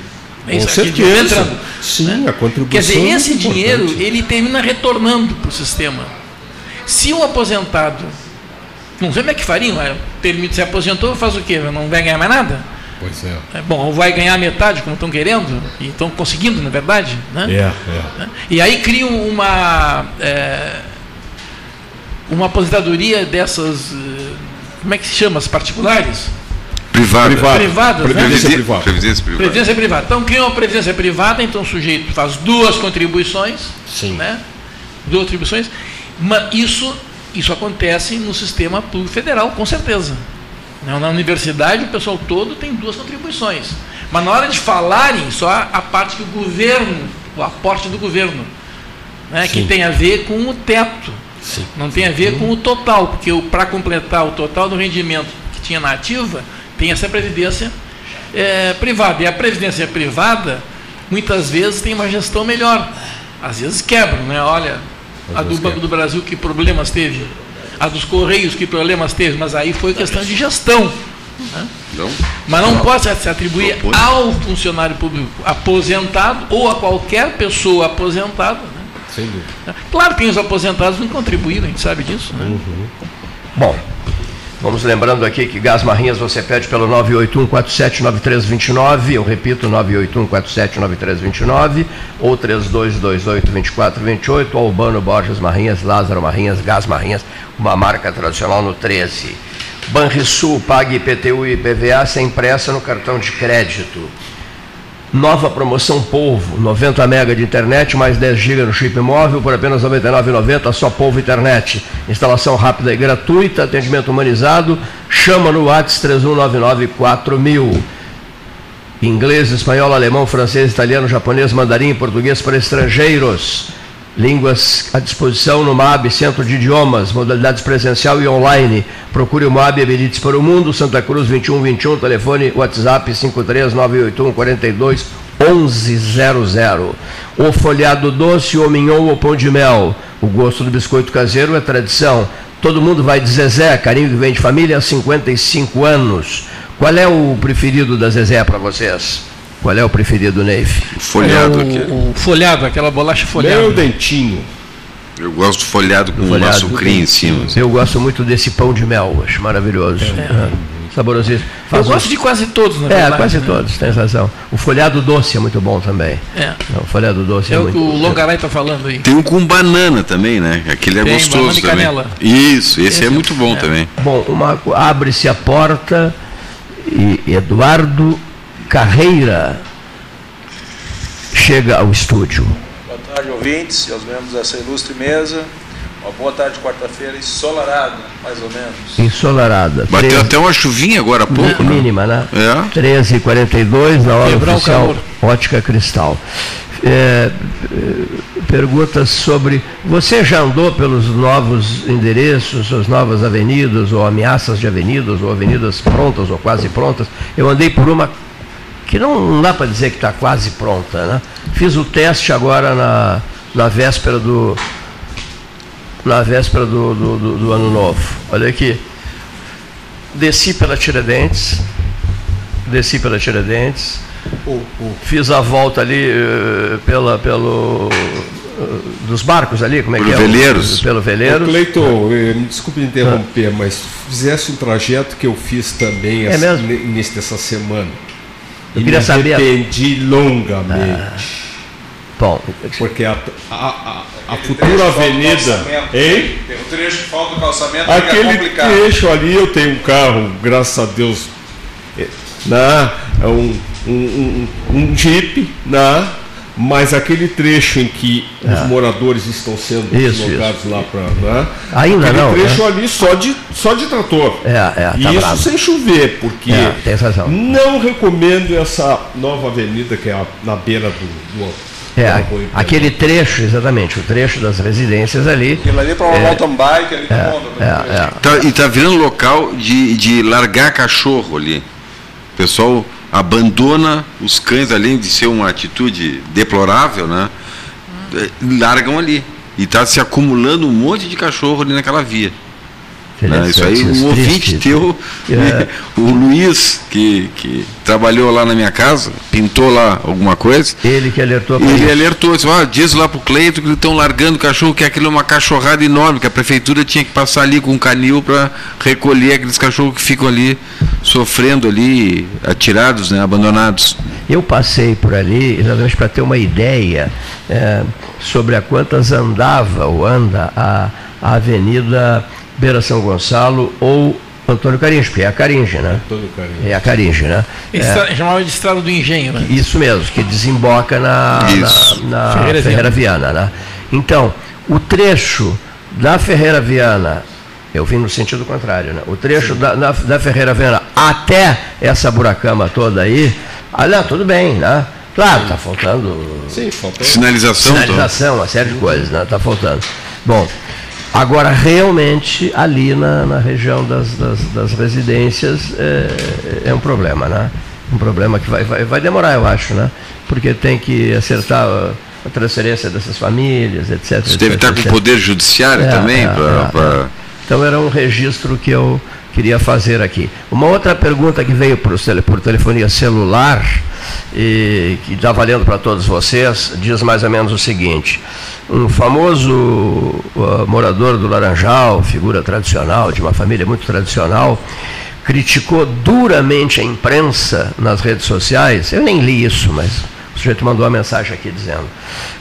É isso Com certeza. Entrando, Sim, né? a contribuição. Quer dizer, é esse é dinheiro ele termina retornando para o sistema. Se o aposentado não sei como é que fariam. Termina, se aposentou, faz o quê? Não vai ganhar mais nada? Pois é. é bom, ou vai ganhar metade, como estão querendo, e estão conseguindo, na verdade. Né? É, é. E aí criam uma. É, uma aposentadoria dessas. Eh, como é que se chama? As particulares? Privada. Privada. Privadas, previdência, né? privada. Previdência privada. Previdência privada. Então criam uma previdência privada, então o sujeito faz duas contribuições. Sim. Né? Duas contribuições. Mas isso isso acontece no sistema público federal, com certeza. Na universidade, o pessoal todo tem duas contribuições. Mas na hora de falarem, só a parte que o governo, o aporte do governo, né, que tem a ver com o teto. Sim. Não tem a ver com o total, porque para completar o total do rendimento que tinha na ativa, tem essa previdência é, privada. E a previdência privada, muitas vezes, tem uma gestão melhor. Às vezes quebram, né? Olha, a do Banco do Brasil, que problemas teve? A dos Correios, que problemas teve? Mas aí foi questão de gestão. Né? Não. Mas não, não pode se atribuir não ao funcionário público aposentado ou a qualquer pessoa aposentada. Né? Sem dúvida. Claro que os aposentados não contribuíram, a gente sabe disso. Né? Uhum. Bom, Vamos lembrando aqui que Gás Marrinhas você pede pelo 981479329, eu repito, 981479329, ou 32282428, Albano Borges Marrinhas, Lázaro Marrinhas, Gás Marrinhas, uma marca tradicional no 13. Banrisul, pague IPTU e IPVA sem pressa no cartão de crédito. Nova promoção Polvo, 90 MB de internet, mais 10 GB no chip móvel por apenas R$ 99,90, só Polvo Internet. Instalação rápida e gratuita, atendimento humanizado. Chama no WhatsApp 31994000. Inglês, espanhol, alemão, francês, italiano, japonês, mandarim e português para estrangeiros. Línguas à disposição no MAB, Centro de Idiomas, modalidades presencial e online. Procure o MAB Habilites para o Mundo, Santa Cruz 2121, telefone WhatsApp 53981 42 1100. O folhado doce, o mignon ou pão de mel. O gosto do biscoito caseiro é tradição. Todo mundo vai de Zezé, carinho que vem de família há 55 anos. Qual é o preferido da Zezé para vocês? Qual é o preferido, Neif? Folhado é o, o, folhado, aquela bolacha folhada. Meu dentinho. Eu gosto do folhado com folhado, açucrinho em cima. Eu gosto muito desse pão de mel, acho maravilhoso. É. Saborosíssimo. Faz eu gosto de quase todos, na é, verdade. É, quase né? todos, tem razão. O folhado doce é muito bom também. É. o folhado doce é, é muito o que o Longaray está falando aí. Tem um com banana também, né? Aquele é tem, gostoso também. Canela. Isso, esse, esse é, é muito bom é. também. Bom, abre-se a porta e Eduardo Carreira chega ao estúdio. Boa tarde, ouvintes e aos membros dessa ilustre mesa. Uma boa tarde, quarta-feira, ensolarada, mais ou menos. Ensolarada. Bateu 13... até uma chuvinha agora há pouco, né? Mínima, né? É. 13h42 na hora Quebrar oficial Ótica Cristal. É, perguntas sobre. Você já andou pelos novos endereços, as novas avenidas, ou ameaças de avenidas, ou avenidas prontas ou quase prontas? Eu andei por uma que não, não dá para dizer que está quase pronta. Né? Fiz o teste agora na, na véspera do. Na véspera do, do, do, do ano novo. Olha aqui. Desci pela Tiradentes. Desci pela Tiradentes. Fiz a volta ali uh, pela, pelo. Uh, dos barcos ali, como é pelo que é? Veleiros. Pelo Veleiros. Cleiton, me desculpe interromper, ah. mas fizesse um trajeto que eu fiz também é essa, nesta semana. Eu e queria saber. Arrependi longamente. Ah, bom. Porque a, a, a, a futura avenida. Hein? Tem um trecho que falta o calçamento Aquele trecho ali eu tenho um carro, graças a Deus. É, né, é um, um, um, um Jeep, né, Mas aquele trecho em que é. os moradores estão sendo isso, deslocados isso. lá para. Né? Ainda aquele não. trecho né? ali só de, só de trator. É, é, tá e isso sem chover, porque é, não recomendo essa nova avenida que é a, na beira do, do é, aquele trecho, exatamente, o trecho das residências ali. Aquilo ali para uma é, mountain bike ali é, é, é, tá, E está virando local de, de largar cachorro ali. O pessoal abandona os cães, além de ser uma atitude deplorável, né? Largam ali. E está se acumulando um monte de cachorro ali naquela via. Né? Isso aí, um ouvinte teu, é. o Luiz, que, que trabalhou lá na minha casa, pintou lá alguma coisa. Ele que alertou Ele isso. alertou, disse, ah, diz lá pro Cleito que estão largando cachorro, que aquilo é uma cachorrada enorme, que a prefeitura tinha que passar ali com um canil para recolher aqueles cachorros que ficam ali sofrendo ali, atirados, né, abandonados. Eu passei por ali exatamente para ter uma ideia é, sobre a quantas andava ou anda a, a Avenida Beira São Gonçalo ou Antônio Caringe, porque é a Caringe, né? Antônio Caringe. É a Caringe, né? É, chamava de Estrada do Engenho, né? Isso mesmo, que desemboca na, na, na Ferreira, Ferreira Viana. né? Então, o trecho da Ferreira Viana, eu vim no sentido contrário, né? O trecho da, na, da Ferreira Viana até essa buracama toda aí, olha, tudo bem, né? Claro, está faltando. Sim, falta. Sinalização. Sinalização, uma série de coisas, né? Está faltando. Bom, Agora, realmente, ali na, na região das, das, das residências é, é, um problema, né? Um problema que vai, vai, vai demorar, eu acho, né? Porque tem que acertar a, transferência dessas famílias, etc. Você deve estar com o Poder Judiciário é, também? É, pra, é, pra... É. Então, era um registro que eu queria fazer aqui. Uma outra pergunta que veio por, por telefonia celular, e que está valendo para todos vocês, diz mais ou menos o seguinte um famoso uh, morador do Laranjal, figura tradicional, de uma família muito tradicional, criticou duramente a imprensa nas redes sociais. Eu nem li isso, mas o sujeito mandou uma mensagem aqui dizendo.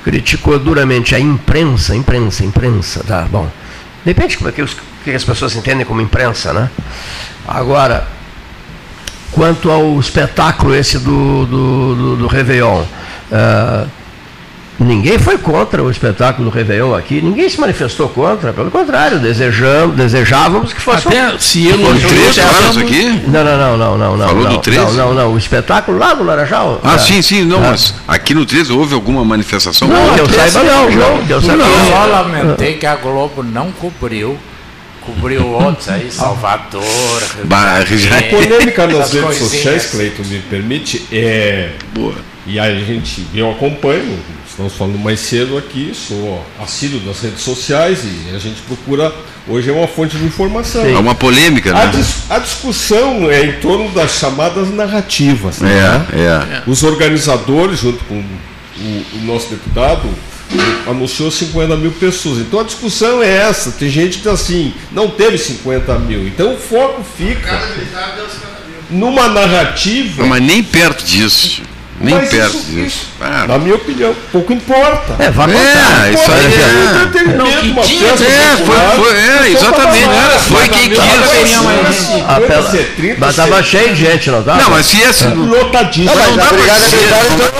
Criticou duramente a imprensa, imprensa, imprensa, tá? Bom, depende como é que, que as pessoas entendem como imprensa, né? Agora, quanto ao espetáculo esse do, do, do, do Réveillon, uh, Ninguém foi contra o espetáculo do Réveillon aqui, ninguém se manifestou contra, pelo contrário, desejamos, desejávamos que fosse. Até se ele não três horas aqui? Não, não, não, não, não. Falou não, do 13? Não, não, não. O espetáculo lá do Laranjal. Ah, é. sim, sim, não, é. mas aqui no 13 houve alguma manifestação? Não, eu saiba não, não. Eu saiba não. Eu só lamentei que a Globo não cobriu cobriu outros aí, Salvador, Rio A polêmica nas redes sociais, Cleiton, me permite, é. Boa. E a gente, eu acompanho, Estamos falando mais cedo aqui, sou assíduo das redes sociais e a gente procura. Hoje é uma fonte de informação. É uma polêmica, né? A, dis, a discussão é em torno das chamadas narrativas. É, né? é. Os organizadores, junto com o, o nosso deputado, anunciou 50 mil pessoas. Então a discussão é essa. Tem gente que diz assim, não teve 50 mil. Então o foco fica numa narrativa. Não, mas nem perto disso. Nem Mas perto isso, disso. Isso, ah. Na minha opinião, pouco importa. É, vai contar. É, isso aí é. é entretenimento, uma festa é, foi, foi, é, exatamente. Era, foi quem quis. Mas estava cheio de gente, não estava? Não, mas se esse. Lotadíssimo. Não, não dá para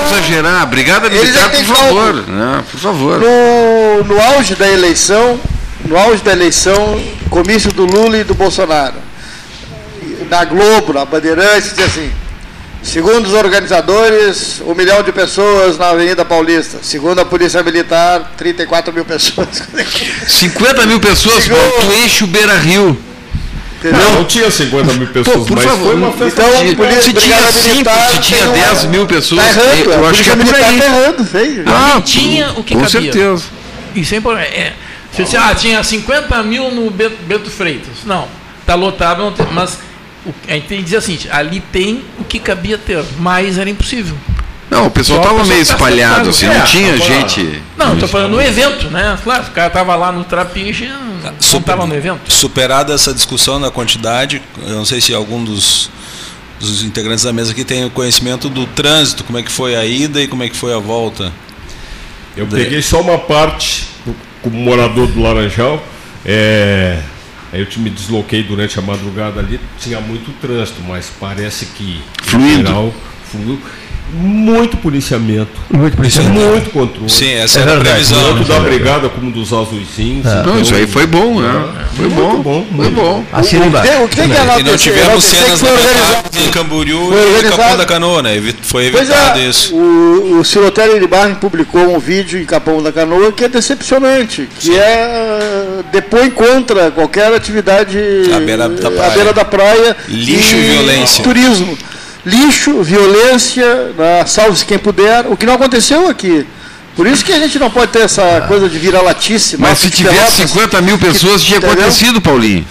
exagerar. Brigada militar, por favor. Né, por favor. No, no auge da eleição, no auge da eleição, comício do Lula e do Bolsonaro. Na Globo, na Bandeirantes, diz assim Segundo os organizadores, um milhão de pessoas na Avenida Paulista. Segundo a Polícia Militar, 34 mil pessoas. *laughs* 50 mil pessoas, Segundo... tu enche o Beira Rio. Não, não tinha 50 mil pessoas, Pô, por mas favor, foi uma festa. Então, polícia, se tinha 5, se tinha 10 mil pessoas, tá errando, eu acho que é por aí. Tá errando, feio. Ah, tinha o que com cabia. Com certeza. Isso é importante. É, se você, ah, tinha 50 mil no Beto, Beto Freitas. Não, está lotado, mas a gente tem que dizer assim, ali tem o que cabia ter, mas era impossível. Não, o pessoal estava meio tá espalhado, assim, é, não tinha gente. Não, estou falando no evento, né? Claro, o cara estava lá no trapiche, não estava no evento. Superada essa discussão na quantidade, eu não sei se algum dos, dos integrantes da mesa aqui tem conhecimento do trânsito, como é que foi a ida e como é que foi a volta. Eu peguei só uma parte, como morador do Laranjal. É, Aí eu me desloquei durante a madrugada ali, tinha muito trânsito, mas parece que fluindo. Geral. Muito policiamento. Muito policiamento. Muito controle. Sim, essa é, é a previsão. Tanto da brigada como dos azuizinhos. É. Então, isso aí foi bom, né? Foi bom. bom. Foi bom. Assim o, o, o que, que é E não tivemos cenas em Camboriú e Capão da Canoa, né? Foi evitado é, isso. O, o Silotério de Barra publicou um vídeo em Capão da Canoa que é decepcionante, que Sim. é depõe contra qualquer atividade à beira da praia, beira da praia lixo e, e violência. Turismo lixo, violência, né, salve-se quem puder, o que não aconteceu aqui. Por isso que a gente não pode ter essa ah. coisa de vira-latice. Mas se tivesse 50 mil pessoas, que, tinha entendeu? acontecido, Paulinho.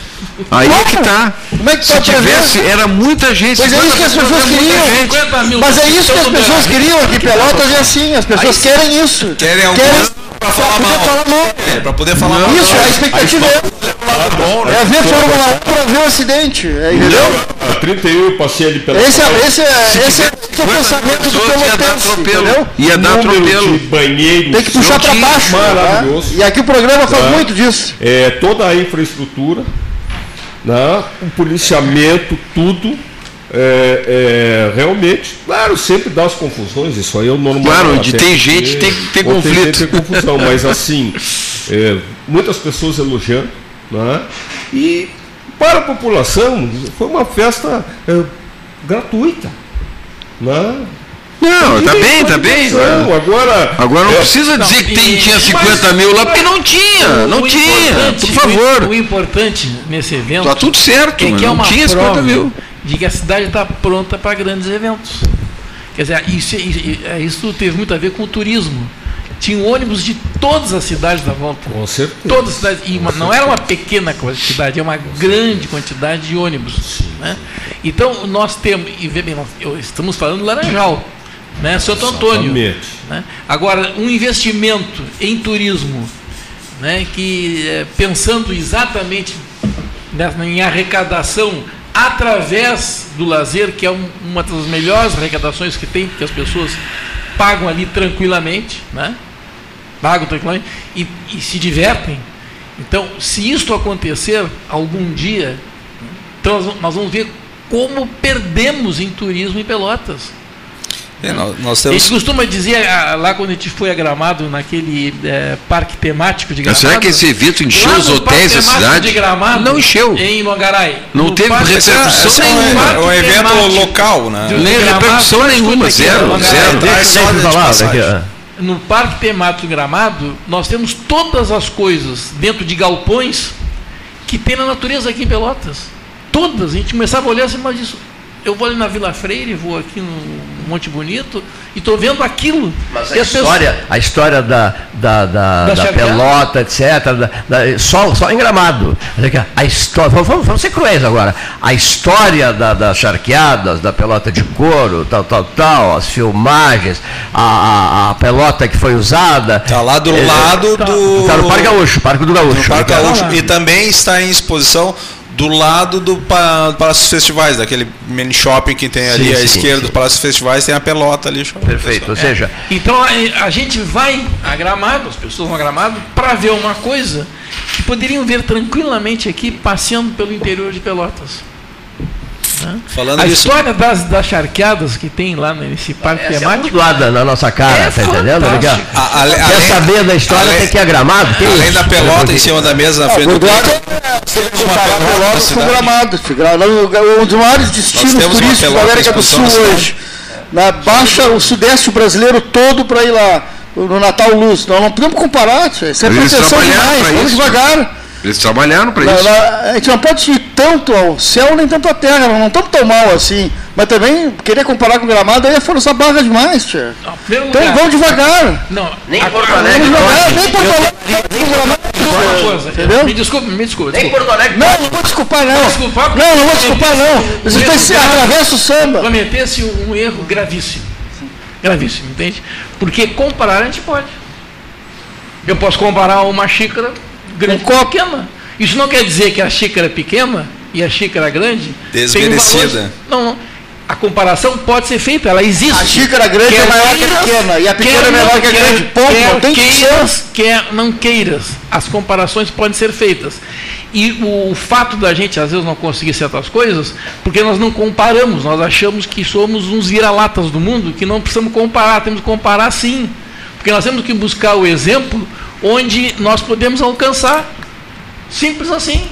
Aí é que tá. Como é que se tá tivesse, era muita gente. Pois é isso que as pessoas queriam. Mas é isso que as pessoas queriam aqui. Pelotas é assim, as pessoas querem isso. Querem alguma para falar mal. É, para poder falar mal. Isso, a expectativa é. Tá né? É ver Fórmula 1 para ver o acidente. É, entendeu? A 31 eu passei ali pela. Esse, é, esse, é, esse é o pensamento do pelotense. Entendeu? Ia dar atropelo. Banheiro, Tem que puxar para baixo. Né? E aqui o programa faz tá. muito disso. É, toda a infraestrutura, né? o policiamento, tudo é, é, realmente, claro, sempre dá as confusões, isso aí é o normal. Claro, de tem gente tem que ter conflito. Tem, ter confusão, mas assim, é, muitas pessoas elogiando, né? e para a população foi uma festa é, gratuita. Né? Não, tá bem, tá bem. Agora, agora não é, precisa dizer não, que tem, tinha 50 mil lá, porque não tinha, não tinha, por favor. O, o, importante nesse evento. Tá tudo certo, é que é uma não tinha 50 mil de que a cidade está pronta para grandes eventos. Quer dizer, isso, isso teve muito a ver com o turismo. Tinha ônibus de todas as cidades da volta. Com certeza. Todas as cidades. E uma, não era uma pequena quantidade, é uma grande quantidade de ônibus. Né? Então, nós temos. E bem, nós, estamos falando do Laranjal, né? Santo Antônio. Né? Agora, um investimento em turismo, né? que é, pensando exatamente em arrecadação através do lazer, que é um, uma das melhores arrecadações que tem, que as pessoas pagam ali tranquilamente, né? pagam tranquilamente e, e se divertem. Então, se isto acontecer algum dia, então nós vamos ver como perdemos em turismo em Pelotas. É, nós, nós temos... A gente costuma dizer ah, lá quando a gente foi a Gramado, naquele é, parque temático de Gramado. Será que esse evento encheu os hotéis da cidade? De Gramado, não encheu. Em Mangarai. Não teve repercussão nenhuma. É um evento local, né? Nem repercussão nenhuma, zero. zero. zero. No Parque Temático de Gramado, nós temos todas as coisas dentro de galpões que tem na natureza aqui em Pelotas. Todas. A gente começava a olhar assim, mas isso eu vou ali na Vila Freire, vou aqui no Monte Bonito e estou vendo aquilo. Mas a história, pessoas... a história da, da, da, da, da pelota, etc., da, só, só em gramado. A história, vamos, vamos ser cruéis agora. A história da, das charqueadas, da pelota de couro, tal, tal, tal, as filmagens, a, a, a pelota que foi usada. Está lá do é, lado tá, do. Está no Parque Gaúcho, Parque do Gaúcho. Parque Gaúcho. E também está em exposição do lado do Palácio Festivais, daquele mini shopping que tem ali sim, à sim, esquerda sim. do Palácio Festivais, tem a pelota ali. Perfeito, ou seja... É. Então a, a, gente vai a Gramado, as pessoas vão a Gramado, para ver uma coisa que poderiam ver tranquilamente aqui, passeando pelo interior de Pelotas. Falando a disso, história das, das charqueadas que tem lá nesse parque Essa temático. É lá na nossa cara, é tá entendendo? A, a, Quer além, saber da história, além, tem que ir a gramado. Tem além da pelota em cima da mesa na frente do você comparar Pelotas com Gramado. Um dos maiores destinos turísticos da América do Sul hoje. Na baixa o sudeste brasileiro todo para ir lá. No Natal Luz. Nós não podemos comparar, isso é proteção demais. Vamos devagar. Eles trabalharam para isso. a gente não pode ir tanto ao céu nem tanto à terra, não estamos tão mal assim. Mas também, querer comparar com o gramado aí é forçar barra demais, tia. Não, então vamos devagar. Não, nem Porto Alegre. Vamos devagar, nem Porto Alegre. Entendeu? Me desculpe, me desculpe. Nem Porto Alegre. Não, não vou desculpar, não. Desculpar, não, não vou desculpar, não. Você atravessa o samba. Cometesse um erro gravíssimo. Gravíssimo, entende? Porque comparar a gente pode. Eu posso comparar uma xícara grande com pequena. Isso não quer dizer que a xícara pequena e a xícara grande. Desmerecida. Um não, não. A comparação pode ser feita, ela existe. A xícara grande quer é maior que a pequena e a pequena é menor que a grande. Ponto, quer, não tem queiras, que quer não queiras. As comparações podem ser feitas. E o, o, fato da gente, às vezes, não conseguir certas coisas, porque nós não comparamos, nós achamos que somos uns vira-latas do mundo, que não precisamos comparar, temos que comparar sim. Porque nós temos que buscar o exemplo onde nós podemos alcançar. Simples assim.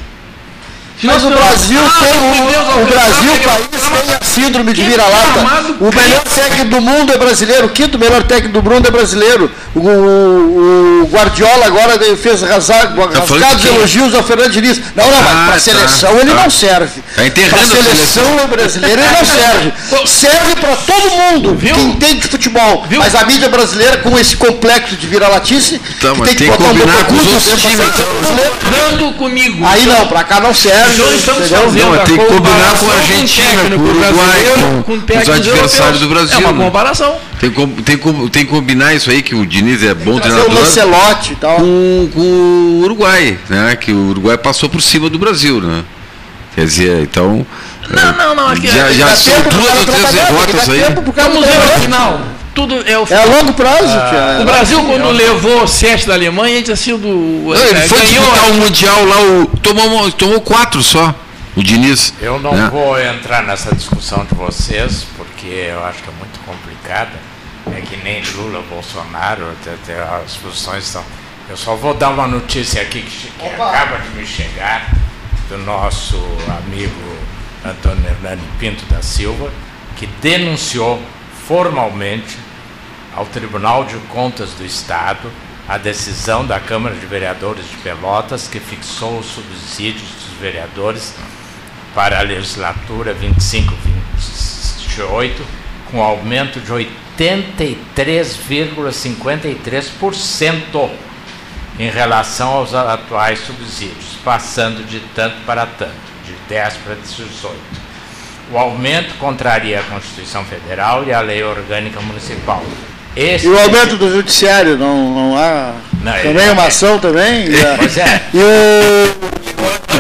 Mas o Brasil ah, tem o, o Brasil, o país, tem a síndrome de vira-lata. O melhor técnico do mundo é brasileiro, o quinto melhor técnico do mundo é brasileiro. O, o, Guardiola agora fez rasgar, tá rasgados elogios ao Fernando Diniz. Não, não, ah, mas para a tá. seleção ele não serve. Tá para a seleção brasileira ele não serve. Serve para todo mundo Viu? que entende de futebol. Mas a mídia brasileira, com esse complexo de vira-latice, então, que tem que botar um com os outros times. Então. comigo. Aí não, para cá não serve. Estamos fazendo não, tem que combinar com a Argentina, com o Uruguai, com, com os adversários do Brasil. É uma comparação. Tem, tem, tem que combinar isso aí, que o Diniz é bom treinador. O Lancelotti e tal. Com, com o Uruguai, né? Que o Uruguai passou por cima do Brasil, né? Quer dizer, então. Não, não, não. Aqui, já já são duas ou três derrotas aí. Vamos ver no final tudo é o É a longo prazo, ah, O Brasil, quando levou sete da Alemanha, a gente tinha sido. Não, ele foi ganhou, disputar o Mundial lá, o, tomou, tomou quatro só. O Diniz. Eu não né? vou entrar nessa discussão de vocês, porque eu acho que é muito complicada. É que nem Lula, Bolsonaro, as posições estão. Eu só vou dar uma notícia aqui que, que acaba de me chegar do nosso amigo Antônio Hernani Pinto da Silva, que denunciou formalmente ao Tribunal de Contas do Estado a decisão da Câmara de Vereadores de Pelotas que fixou os subsídios dos vereadores para a legislatura 25-28 com aumento de 83,53% em relação aos atuais subsídios, passando de tanto para tanto, de 10 para 18. O aumento contraria a Constituição Federal e a Lei Orgânica Municipal. Esse e o aumento do judiciário, não, não há não, também é uma ação também? Pois é. E o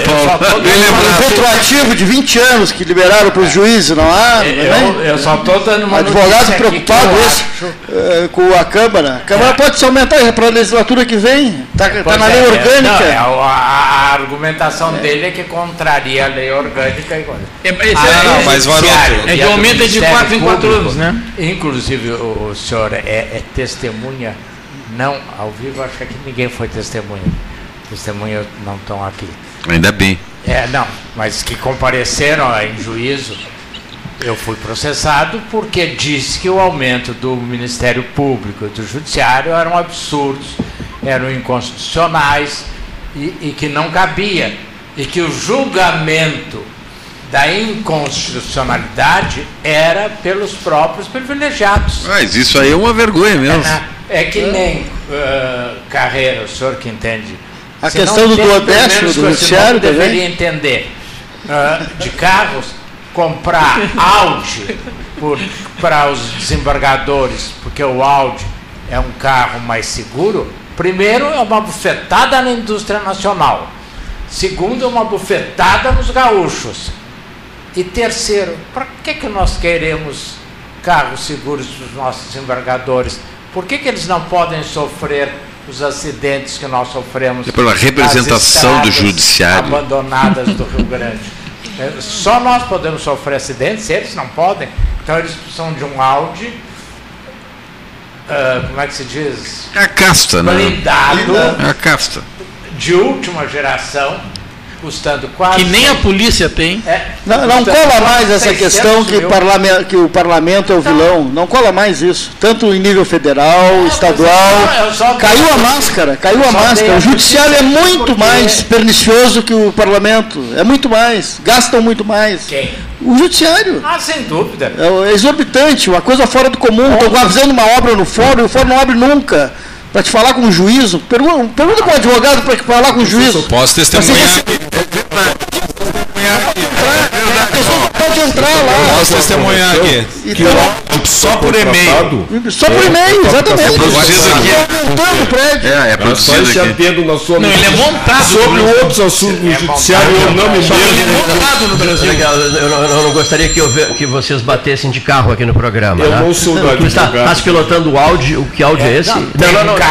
o retroativo de 20 anos que liberaram para os juízes, não há? Eu, eu só estou dando uma Advogado preocupado esse, uh, com a Câmara. A Câmara é. pode se aumentar para a legislatura que vem. Está tá na lei é, orgânica. É, não, a, a, argumentação dele é que contraria a lei orgânica. É, ah, não, mas É que aumenta de 4 em 4 anos, né? Inclusive, o, o senhor é, é testemunha, não ao vivo, acho que aqui ninguém foi testemunha. Testemunhas não estão aqui. Ainda bem. É, não, mas que compareceram em juízo. Eu fui processado porque disse que o aumento do Ministério Público e do Judiciário eram absurdos, eram inconstitucionais e, e que não cabia. E que o julgamento da inconstitucionalidade era pelos próprios privilegiados. Mas isso aí é uma vergonha mesmo. É, *laughs* é que nem uh, Carreira, o senhor que entende a questão do duodécimo do judiciário também. deveria entender uh, de carros, comprar Audi para os desembargadores, porque o Audi é um carro mais seguro. Primeiro, é uma bufetada na indústria nacional. Segundo, é uma bufetada nos gaúchos. E terceiro, para que, que nós queremos carros seguros para os nossos desembargadores? Por que, que eles não podem sofrer os acidentes que nós sofremos. É pela representação do judiciário. Abandonadas do Rio Grande. *laughs* É, só nós podemos sofrer acidentes, eles não podem. Então eles precisam de um Audi. Uh, como é que se diz? É a casta, né? Blindado. É a casta. De última geração custando quase. Que nem a polícia tem. É, não, não cola mais essa questão que, parlamento, que o parlamento é o vilão. Não cola mais isso. Tanto em nível federal, não, estadual. Não, caiu a máscara, caiu a máscara. O judiciário é muito porque... mais pernicioso que o parlamento. É muito mais. Gastam muito mais. Quem? O judiciário. Ah, sem dúvida. É exorbitante, uma coisa fora do comum. Estou fazendo uma obra no fórum e o fórum não abre nunca para te falar com o juízo. Pergunta, pergunta para o advogado para falar com o juízo. Posso testemunhar. Você, pode entrar lá. Posso testemunhar aqui. Então, só por e-mail. Só por e-mail, exatamente. É produzido aqui. É, é produzido aqui. na sua não, ele é montado. Sobre outros assuntos no judiciário, eu não me lembro. Ele é montado no Brasil. Eu não gostaria que, eu, que vocês batessem de carro aqui no programa. Eu né? não sou da Está tá pilotando o áudio. O que áudio é, esse? Não, não, não. não,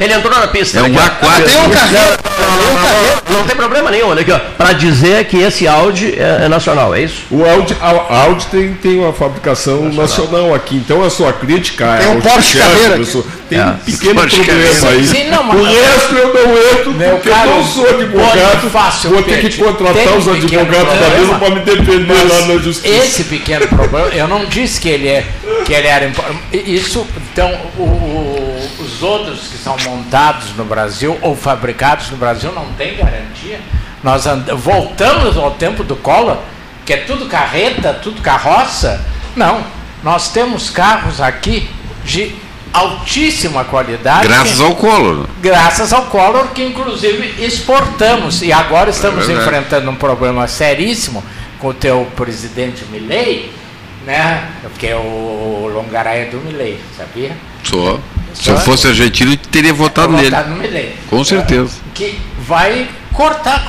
ele entrou na pista. É um A4. Tem um. Não tem problema nenhum. Olha aqui, ó. Para dizer que esse áudio é, nacional, é isso? O áudio, a Audi tem, tem uma fabricação nacional. nacional aqui. Então a sua crítica é. Tem um Porsche Carreira. Tem é. um pequeno problema aí. Sim, não, o resto eu não entro porque eu não sou advogado. Fácil, vou ter que contratar os advogados da mesa para me defender lá na justiça. Esse pequeno problema, eu não disse que ele, é, que ele era. Isso, então, o, o, os outros que são montados no Brasil ou fabricados no Brasil não tem garantia. Nós and... voltamos ao tempo do Collor, que é tudo carreta, tudo carroça. Não, nós temos carros aqui de altíssima qualidade. Graças que, ao Collor. Graças ao Collor, que inclusive exportamos. E agora estamos é enfrentando um problema seríssimo com o teu presidente Milley, né? Porque o, o Longaray é do Milley, sabia? Sou. Se eu fosse argentino, eu teria votado nele. Votado no Milley. Com certeza. Que vai cortar.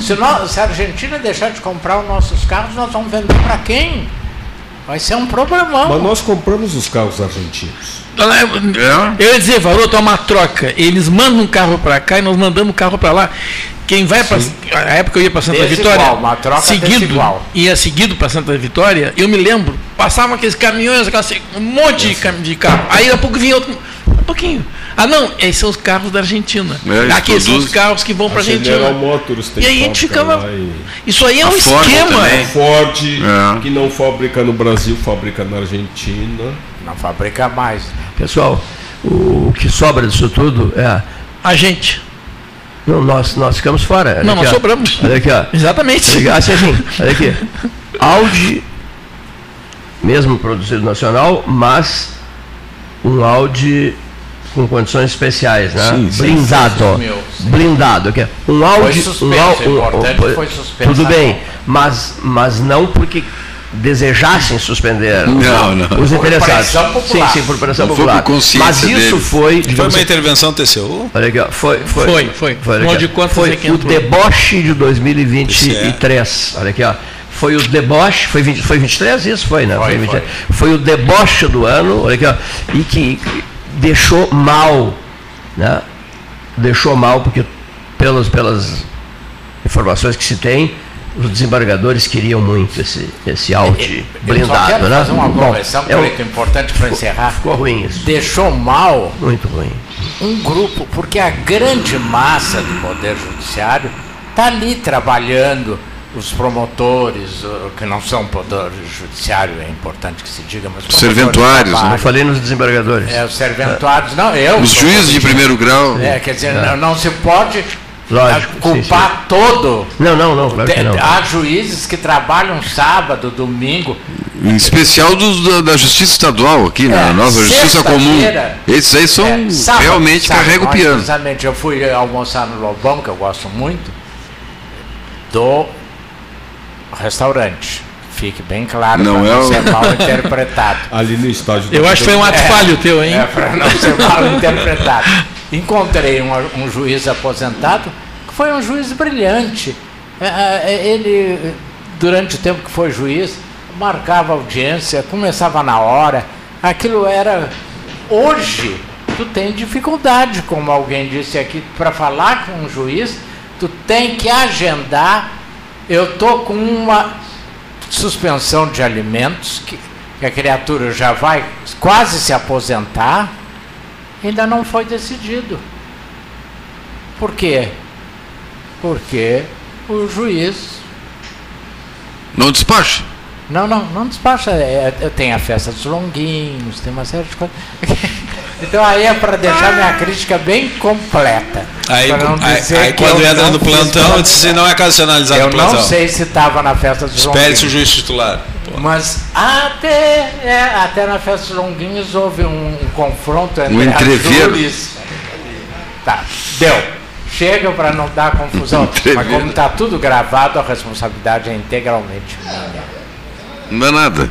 Se, nós, se a Argentina deixar de comprar os nossos carros, nós vamos vender para quem? Vai ser um problemão. Mas nós compramos os carros argentinos. É. Eu ia dizer, Varoto, é uma troca. Eles mandam um carro para cá e nós mandamos um carro para lá. Quem vai para. A época eu ia para Santa Vitória. uma troca seguido, ia seguido para Santa Vitória, eu me lembro, passavam aqueles caminhões, um monte de, de carro. Aí daqui a pouco vinha outro. Um pouquinho. Ah, não, esses são os carros da Argentina. É, Aqui são os carros que vão para a Argentina. Motors e aí a gente ficava. E... Isso aí é um Ford esquema. Também. Ford, é. que não fabrica no Brasil, fabrica na Argentina. Não fabrica mais. Pessoal, o que sobra disso tudo é. A gente. Não, nós, nós ficamos fora. Olha não, aqui, nós ó. sobramos. Olha aqui, ó. Exatamente. Olha aqui, assim, olha aqui. Audi, mesmo produzido nacional, mas um Audi com condições especiais, né? Sim, blindado, sim. blindado, que é um áudio, foi suspenso, um, um, um, foi suspenso. Tudo bem, mas mas não porque desejassem suspender não, não. os interessados. Sim, sim, por pressão não popular. Mas isso foi. Foi uma intervenção TCU? Olha aqui, foi, foi. Foi, foi. Foi, foi, de foi o deboche de 2023. Olha aqui, ó. Foi o deboche, foi, 20, foi 23 isso? Foi, né? Foi, foi, foi. o deboche do ano, olha aqui, ó, e que deixou mal, né? Deixou mal porque pelas, pelas informações que se tem, os desembargadores queriam muito esse, esse Audi blindado, eu né? fazer uma correção é muito importante para encerrar. Ficou ruim isso. Deixou mal. Muito ruim. Um grupo, porque a grande massa do Poder Judiciário está ali trabalhando os promotores, que não são poder judiciário, é importante que se diga, mas os serventuários, não falei nos desembargadores. É, os serventuários, não, eu. Os juízes de primeiro grau. É, quer dizer, não, não se pode Lógico, culpar sim, sim. todo. Não, não, não, claro que não. Há juízes que trabalham sábado, domingo. Em especial dos, da, da, Justiça Estadual aqui, né? É, nossa Justiça Comum. Esses aí são é, sábado, realmente sábado, carrega o piano. Precisamente, eu fui almoçar no Lobão, que eu gosto muito, do restaurante. Fique bem claro não para não ser mal interpretado. *laughs* Ali no estádio. Eu acho que foi um ato é, falho teu, hein? É, para não ser mal interpretado. Encontrei um, um, juiz aposentado que foi um juiz brilhante. É, é, ele, durante o tempo que foi juiz, marcava audiência, começava na hora. Aquilo era. Hoje, tu tem dificuldade, como alguém disse aqui, para falar com um juiz, tu tem que agendar eu estou com uma suspensão de alimentos, que, que a criatura já vai quase se aposentar, ainda não foi decidido. Por quê? Porque o juiz. Não despacha? Não, não, não despacha. É, é tem a festa dos longuinhos, tem uma série de coisas. *laughs* Então aí é para deixar minha crítica bem completa. Aí, aí, aí quando entra no plantão, se não é casionalizado Eu não sei se estava na festa dos Espere-se o juiz titular. Pô. Mas até, é, até na festa dos Longuinhos houve um, um confronto entre um entreveiro. Tá, deu. Chega para não dar confusão. *laughs* Mas como está tudo gravado, a responsabilidade é integralmente minha. Não é nada.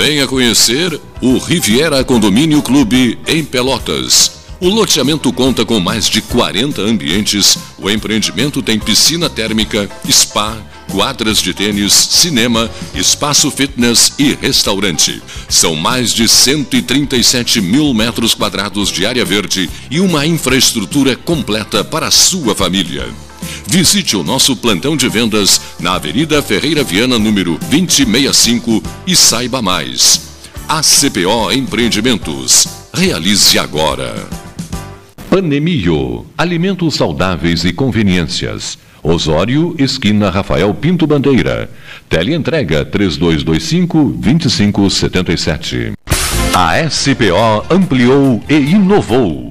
Venha conhecer o Riviera Condomínio Clube em Pelotas. O loteamento conta com mais de 40 ambientes. O empreendimento tem piscina térmica, spa, quadras de tênis, cinema, espaço fitness e restaurante. São mais de 137 mil metros quadrados de área verde e uma infraestrutura completa para a sua família. Visite o nosso plantão de vendas na Avenida Ferreira Viana, número 2065 e saiba mais. ACPO Empreendimentos. Realize agora. Panemio. Alimentos saudáveis e conveniências. Osório, esquina Rafael Pinto Bandeira. Teleentrega 3225-2577. A SPO ampliou e inovou.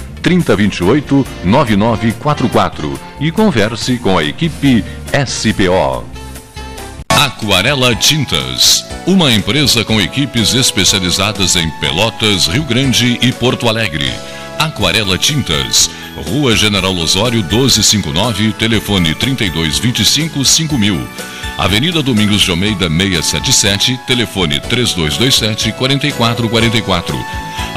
3028 9944 e converse com a equipe SPO. Aquarela Tintas, uma empresa com equipes especializadas em Pelotas, Rio Grande e Porto Alegre. Aquarela Tintas, Rua General Osório 1259, telefone 3225 5000. Avenida Domingos de Almeida 677, telefone 3227 4444.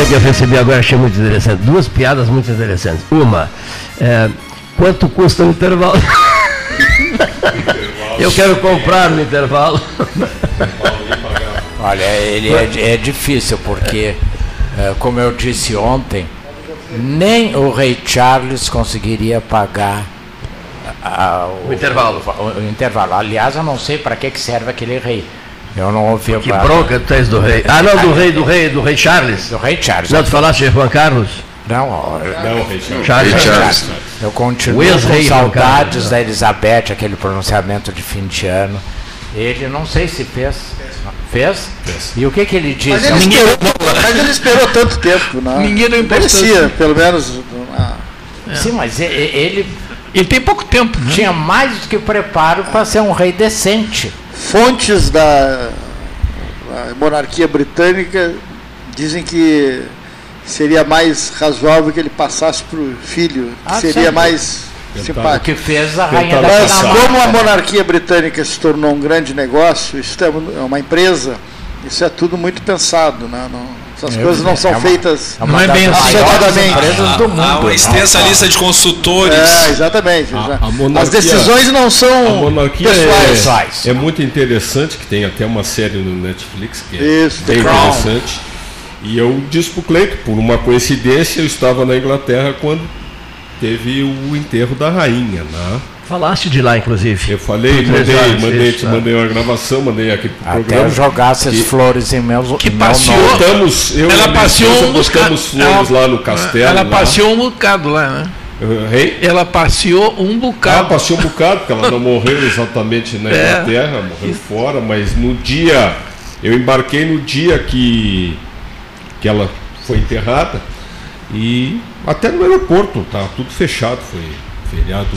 É que eu recebi agora, achei muito interessante. Duas piadas muito interessantes. Uma, é, quanto custa o intervalo? *laughs* eu quero comprar no intervalo. Olha, ele é, é difícil porque, é, como eu disse ontem, nem o rei Charles conseguiria pagar a, o, o, intervalo. O, o, intervalo. Aliás, eu não sei para que serve aquele rei Eu não ouvi Que bronca tu tens do rei. Ah, não, do rei, do rei, do rei Charles. Do rei Charles. Não, tu falaste de Juan Carlos? Não, não, rei Charles. Charles. Charles. Eu continuo com saudades da Elizabeth, aquele pronunciamento de fim de ano. Ele não sei se fez. Fez? E o que, que ele disse? Mas ele, esperou, mas ele esperou tanto tempo, né? Ninguém importância. Parecia, pelo menos. ah, Sim, mas ele. Ele tem pouco tempo. né? Tinha mais do que preparo para ser um rei decente. Fontes da da monarquia britânica dizem que seria mais razoável que ele passasse para o filho, que Ah, seria certo. mais simpático. O que fez a rainha da Mas como a monarquia britânica se tornou um grande negócio, isso é uma empresa, isso é tudo muito pensado, né? Não- essas É, coisas não são é uma- feitas é Não é bem assim. empresas do mundo. Há uma extensa lista de consultores. É, exatamente. já. A monarquia- As decisões não são a monarquia pessoais. É, é muito interessante, que tem até uma série no Netflix que é Isso, bem interessante. E eu disse pro Cleito, por uma coincidência, eu estava na Inglaterra quando teve o enterro da rainha, né? Falaste de lá, inclusive. Eu falei, mandei, horas, mandei, isso, te né? mandei uma gravação, mandei aqui pro Até programa. eu jogasse as flores em meus Que meu passeou. nome. Botamos, eu ela passeou um bocado. flores ela- lá no castelo. Ela lá. passeou um bocado lá, né? Rei? Ela passeou um Ela bocado. passeou um bocado, porque ela não *laughs* morreu exatamente na É. Inglaterra, morreu fora, mas no dia, eu embarquei no dia que, que ela foi enterrada e até no aeroporto, tá tudo fechado, foi feriado.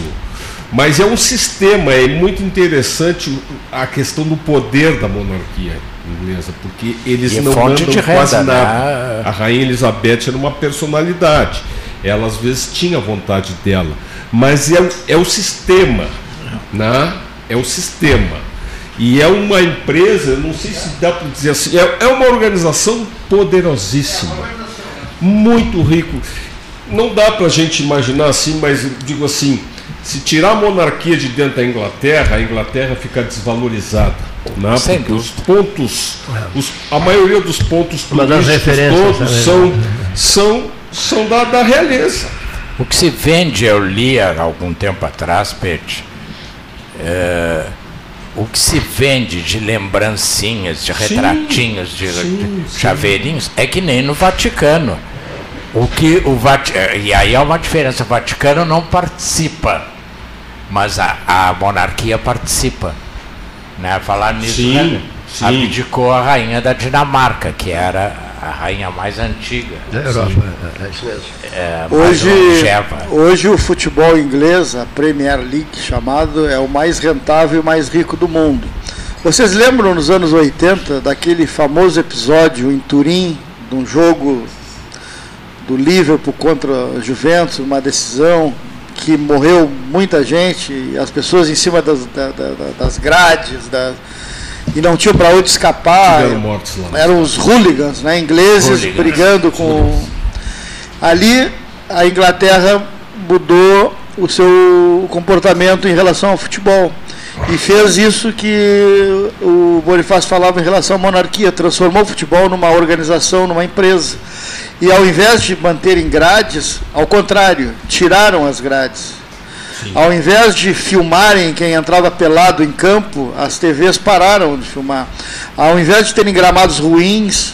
Mas é um sistema, é muito interessante a questão do poder da monarquia inglesa, porque eles E não fonte mandam de renda, quase nada. né? A rainha Elizabeth era uma personalidade. Ela às vezes tinha vontade dela. Mas é, o- é o sistema. Né? É o sistema. E é uma empresa, não sei se dá para dizer assim, é, é uma organização poderosíssima. Muito rico. Não dá para a gente imaginar assim, mas digo assim, se tirar a monarquia de dentro da Inglaterra, a Inglaterra fica desvalorizada. Né? Sem Porque os pontos, os- a maioria dos pontos turísticos todos também, são, né? são, são da, da realeza. O que se vende, eu li há algum tempo atrás, Pete, é, o que se vende de lembrancinhas, de Sim, retratinhos, de, sim, de chaveirinhos, é que nem no Vaticano. O que o Vati e aí há uma diferença, o Vaticano não participa, mas a, a monarquia participa. Né? Falar nisso, Sim, né? Sim. abdicou a rainha da Dinamarca, que era a rainha mais antiga. Da Europa, é, é isso mesmo. É, mais Hoje, hoje o futebol inglês, a Premier League chamado, é o mais rentável e mais rico do mundo. Vocês lembram nos anos 80 daquele famoso episódio em Turim, de um jogo do Liverpool contra a Juventus, uma decisão que morreu muita gente, as pessoas em cima das, da- da- da- das grades, da- e não tinham para onde escapar. Tiveram mortos lá. Eram os hooligans, né, ingleses, Hooligans. brigando com. Ali a Inglaterra mudou o seu comportamento em relação ao futebol. E fez isso que o Bonifácio falava em relação à monarquia, transformou o futebol numa organização, numa empresa. E ao invés de manterem grades, ao contrário, tiraram as grades. Ao invés de filmarem quem entrava pelado em campo, as TVs pararam de filmar. Ao invés de terem gramados ruins,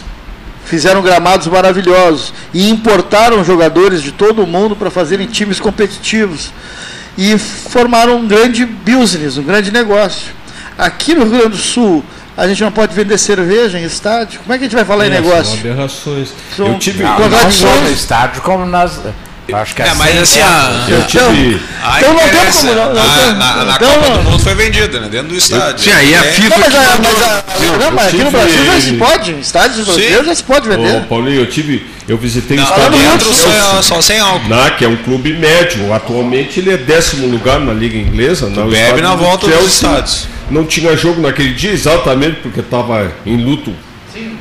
fizeram gramados maravilhosos e importaram jogadores de todo o mundo para fazerem times competitivos e formaram um grande business, um grande negócio. Aqui no Rio Grande do Sul, a gente não pode vender cerveja em estádio. Como é que a gente vai falar em É, negócio? São aberrações. São eu tive Não, não no estádio como nas. Acho que É, mas assim, assim, é- a, Eu tive. a Então não tem como não- não a- tem- na, na então Copa não- do Mundo foi vendida, né? Dentro do estádio. Sim, aí a É, FIFA Não, mas, a- mas a- não, mas aqui no Brasil já se pode, estádios brasileiros já se pode Ô, vender. Paulinho, eu tive. Eu visitei o Não, estádio dentro só, só sem álcool. Na, que é um clube médio. Atualmente ele é décimo lugar na Liga Inglesa. Na, o bebe estádio na do volta dos estádios. Não tinha jogo naquele dia, exatamente porque estava em luto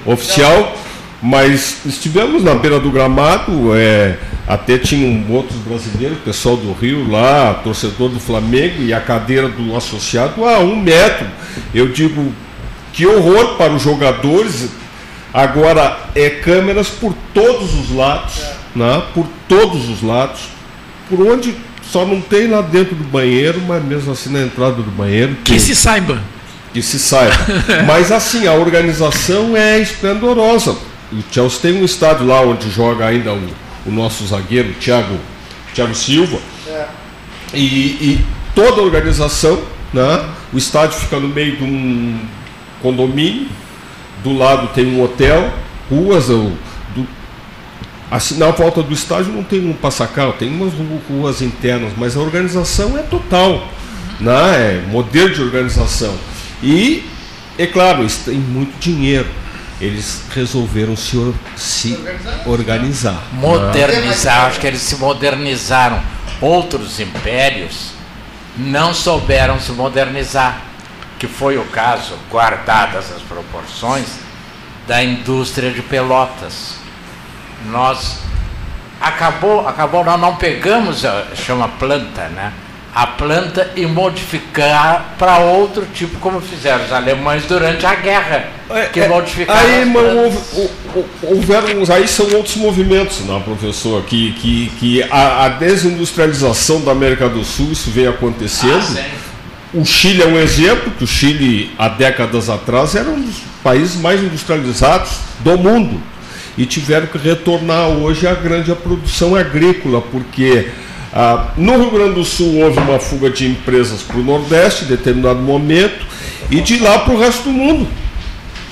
oficial. Mas estivemos na beira do gramado, é, até tinham outros brasileiros, pessoal do Rio lá, torcedor do Flamengo e a cadeira do associado a um metro. Eu digo, que horror para os jogadores. Agora, é câmeras por todos os lados, né? por todos os lados, por onde só não tem lá dentro do banheiro, mas mesmo assim na entrada do banheiro. Que tem. se saiba. que se saiba. *laughs* Mas assim, a organização é esplendorosa. O Chelsea tem um estádio lá onde joga ainda o, o nosso zagueiro, Thiago, Thiago Silva. É. E, e, toda a organização, né? o estádio fica no meio de um condomínio, do lado tem um hotel, ruas, do, assim, na volta do estádio não tem um passacal, tem umas ruas internas, mas a organização é total, né? é modelo de organização. E, é claro, eles têm muito dinheiro. Eles resolveram se, or, se organizar. Modernizar, acho que eles se modernizaram. Outros impérios não souberam se modernizar, que foi o caso, guardadas as proporções, da indústria de Pelotas. Nós acabou, acabou nós não pegamos a chama planta, né? A planta e modificar para outro tipo, como fizeram os alemães durante a guerra, é, que é, modificaram. Aí, houve, houveram, aí são outros movimentos, não, professor, que, que, que a, a, desindustrialização da América do Sul, isso vem acontecendo. Ah, o Chile é um exemplo, que o Chile, há décadas atrás, era um dos países mais industrializados do mundo. E tiveram que retornar hoje à grande produção agrícola, porque ah, no Rio Grande do Sul houve uma fuga de empresas para o Nordeste em determinado momento e de lá para o resto do mundo.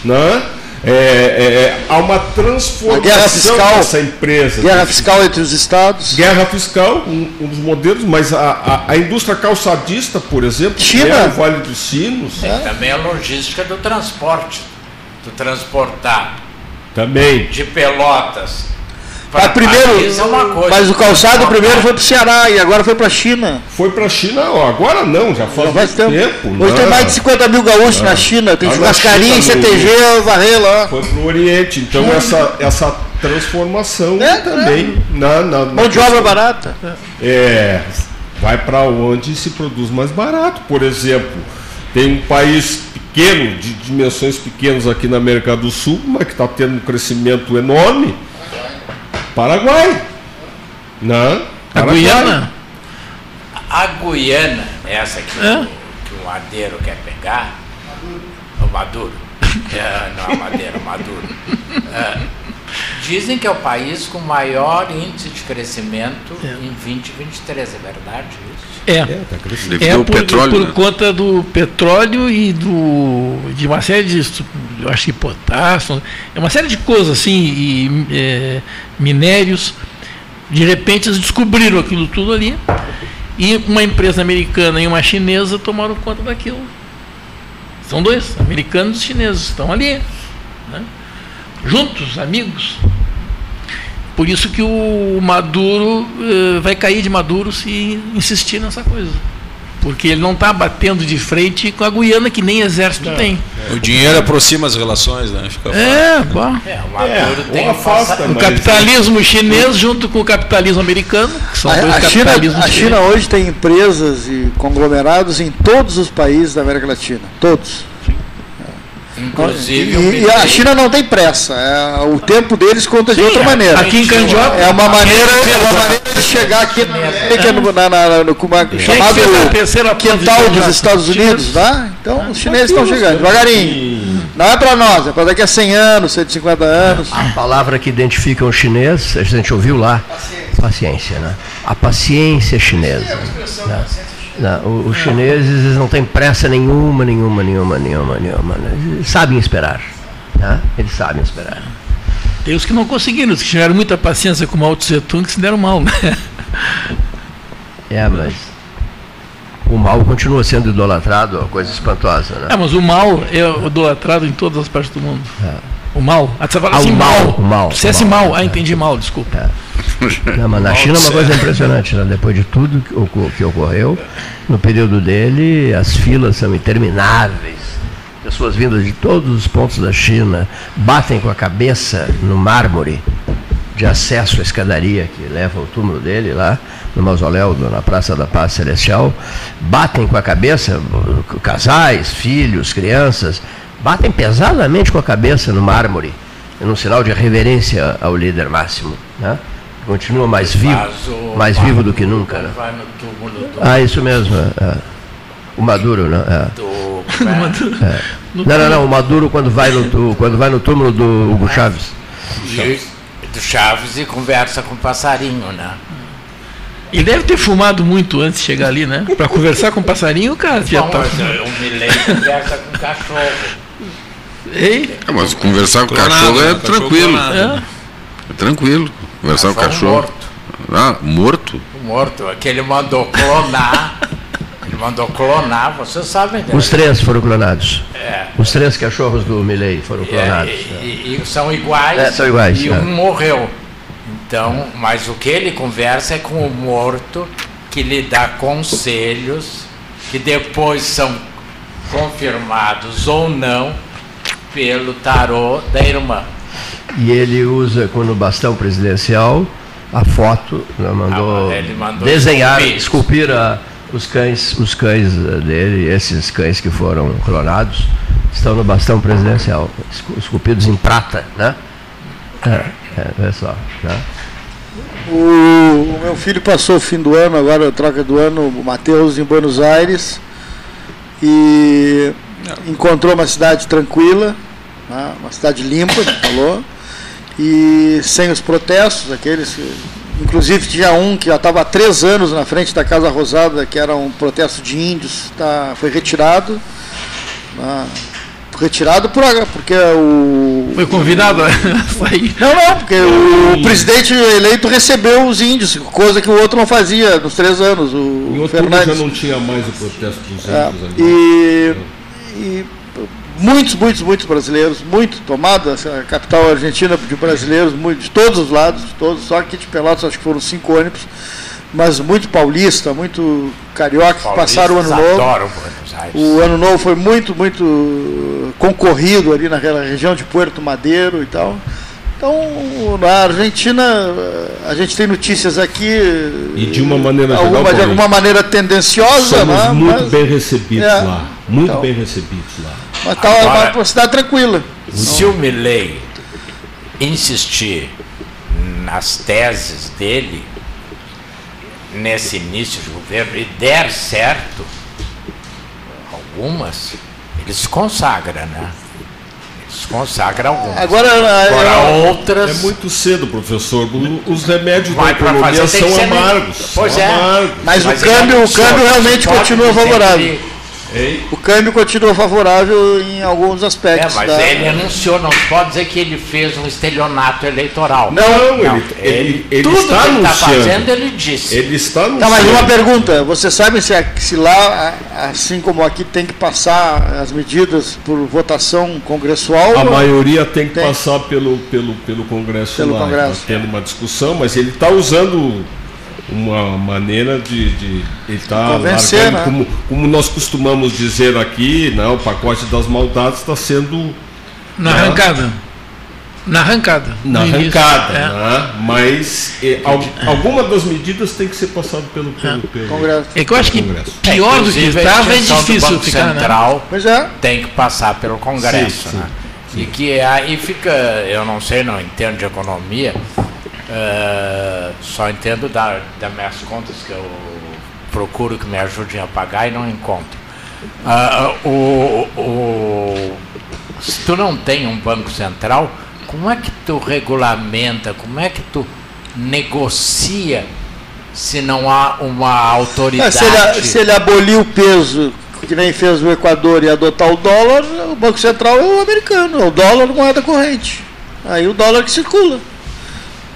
Né? É, é, é há uma transformação dessa empresa. Guerra fiscal entre os estados. Guerra fiscal, um, um dos modelos, mas a, a, a, indústria calçadista, por exemplo, China. é o Vale dos Sinos. É. Também a logística do transporte, do transportar. Também. De Pelotas mas primeiro, é mas o calçado primeiro foi para o Ceará e agora foi para a China. Foi para a China, agora não, já faz, já faz tempo. tempo. Hoje não. tem mais de 50 mil gaúchos não. na China, tem churrascaria, CTG, Varrer lá. Foi para o Oriente, então essa, essa transformação é, também é. Na, na, na Mão de obra barata. É, vai para onde se produz mais barato. Por exemplo, tem um país pequeno, de dimensões pequenas aqui na América do Sul, mas que está tendo um crescimento enorme Paraguai. Não. A Guiana? A Guiana, essa que, é? o, que o Madeiro quer pegar, o Maduro. *laughs* É, não é Madeiro, o Maduro. É, dizem que é o país com maior índice de crescimento é. em 2023, é verdade isso? É, é, tá é por, petróleo, por né? conta do petróleo e do, de uma série de, eu acho que potássio, é uma série de coisas assim, e, é, minérios. De repente eles descobriram aquilo tudo ali e uma empresa americana e uma chinesa tomaram conta daquilo. São dois, americanos e chineses, estão ali, né? juntos, amigos. Por isso que o Maduro uh, vai cair de Maduro se insistir nessa coisa. Porque ele não está batendo de frente com a Guiana, que nem exército não. tem. O dinheiro aproxima as relações, né? Fica é, bom. É, o Maduro é, tem afasta, o capitalismo chinês junto com o capitalismo americano, que são a, dois a China, a China hoje tem empresas e conglomerados em todos os países da América Latina. Todos. Inclusive. E, e, a China não tem pressa. É, o tempo deles conta Sim, de outra maneira. Aqui em Candiota. É uma maneira, é uma maneira de chegar aqui na no, na, na, no, chamado quintal dos Estados Unidos. Tá? Então os chineses estão chegando, devagarinho. Não é para nós, é para daqui a 100 anos, 150 anos. A palavra que identifica o chinês, a gente ouviu lá, paciência, paciência né? A paciência chinesa. Né? Não, os chineses não têm pressa nenhuma, nenhuma, nenhuma, nenhuma, nenhuma. Eles sabem esperar. Né? Eles sabem esperar. Tem os que não conseguiram, os que tiveram muita paciência com o Mao Tse Tung que se deram mal. Né? *laughs* É, mas o mal continua sendo idolatrado, uma coisa espantosa. Né? É, mas o mal é idolatrado em todas as partes do mundo. É. O mal? Ah, você fala ah, assim, o mal. O mal. Se é assim mal. Ah, entendi mal, desculpa. É. Não, mas na China é uma coisa impressionante, né? depois de tudo que ocorreu, no período dele, as filas são intermináveis. Pessoas vindas de todos os pontos da China batem com a cabeça no mármore de acesso à escadaria que leva ao túmulo dele lá, no mausoléu, na Praça da Paz Celestial, batem com a cabeça, casais, filhos, crianças, batem pesadamente com a cabeça no mármore, num sinal de reverência ao líder máximo. Né? Continua mais vivo, mais vivo do que nunca. Né? Ah, isso mesmo. É. O Maduro, não. É. Do, *laughs* É. Não, não, não. O Maduro quando vai no, quando vai no túmulo do Hugo Chaves. E, do Chaves e conversa com o passarinho, né? Ele deve ter fumado muito antes de chegar ali, né? Para conversar com o passarinho, cara, já Bom, tá. mas eu me lembro conversa com o cachorro. Ei? É, mas conversar com o Clonado, cachorro é né? Tranquilo. clonado. É tranquilo. Conversar com o um cachorro. morto. Ah, morto? O morto, que ele mandou clonar. ele mandou clonar, vocês sabem. né? Os três foram clonados. É. Os três cachorros do Milley foram E, clonados. e- e são iguais. É, são iguais, E é. um morreu. Então, mas o que ele conversa é com o morto, que lhe dá conselhos, que depois são confirmados ou não pelo tarô da irmã. E ele usa com no bastão presidencial a foto, né, mandou, Ah, ele mandou desenhar, esculpir. esculpir a- os cães, os cães eh, dele, esses cães que foram clonados, estão no bastão presidencial, escu- esculpidos em prata, né? É, é, olha só, né? O, o meu filho passou o fim do ano, agora a troca do ano, o Matheus, em Buenos Aires, e encontrou uma cidade tranquila, né, uma cidade limpa, falou, e sem os protestos, aqueles. que- Inclusive tinha um que já estava há três anos na frente da Casa Rosada, que era um protesto de índios, tá, foi retirado. né, retirado por, porque o. Foi convidado a *laughs* sair. Não, não, porque o presidente eleito recebeu os índios, coisa que o outro não fazia nos três anos, o Em outubro já Fernandes. não tinha mais o protesto dos É, índios ali. e, e muitos, muitos, muitos brasileiros, muito tomada a capital argentina de brasileiros, muito, de todos os lados, de todos, só aqui de Pelotas acho que foram cinco ônibus, mas muito paulista, muito carioca que passaram o ano novo. adoram Buenos Aires. O ano novo foi muito, muito concorrido ali naquela região de Puerto Madeiro e tal. Então, na Argentina, a gente tem notícias aqui. E de uma maneira geral, alguma, de Paulinho, alguma maneira tendenciosa, Somos né? muito Mas- bem recebidos É, lá. Muito então. bem recebidos lá. Mas tá Agora- uma cidade tranquila. Se o Milley insistir nas teses dele, nesse início de governo, e der certo, algumas, ele se consagra, né? Ele se consagra algumas. Agora, Agora eu- outras. É muito cedo, professor. Os remédios Vai da economia fazer, são amargos. Pois são é. amargos. Mas, Mas o câmbio, ele o câmbio realmente continua favorável. Que- O câmbio continua favorável em alguns É, aspectos. mas da- ele anunciou, não se pode dizer que ele fez um estelionato eleitoral. Não, ele- ele- ele tudo está que ele está anunciando. fazendo, ele disse. Ele está no Tá, mas uma pergunta, vocês sabem se, se lá, assim como aqui, tem que passar as medidas por votação congressual? A ou- maioria tem que passar pelo, pelo, pelo Congresso Pelo lá. Congresso. Está tendo uma discussão, mas ele está usando uma maneira de. de ele está Convencer, né? como, como nós costumamos dizer aqui, né, o pacote das maldades está sendo. Na né, arrancada. Na arrancada. Na arrancada, É. né? mas eh, al- alguma das medidas tem que ser passado pelo, pelo, pelo Congresso. É que eu acho que pior do que estava é difícil ficar, né? Central Pois é. tem que passar pelo Congresso. Sim, né? E que aí fica, eu não sei, não entendo de economia, eh, só entendo da, das minhas contas que eu procuro que me ajudem a pagar e não encontro. Ah, o, o- se tu não tem um banco central, como é que tu regulamenta, como é que tu negocia se não há uma É, autoridade? se, ele, se ele abolir o peso, que nem fez o Equador, e adotar o dólar, o Banco Central é o americano, é o dólar moeda corrente. Aí o dólar que circula.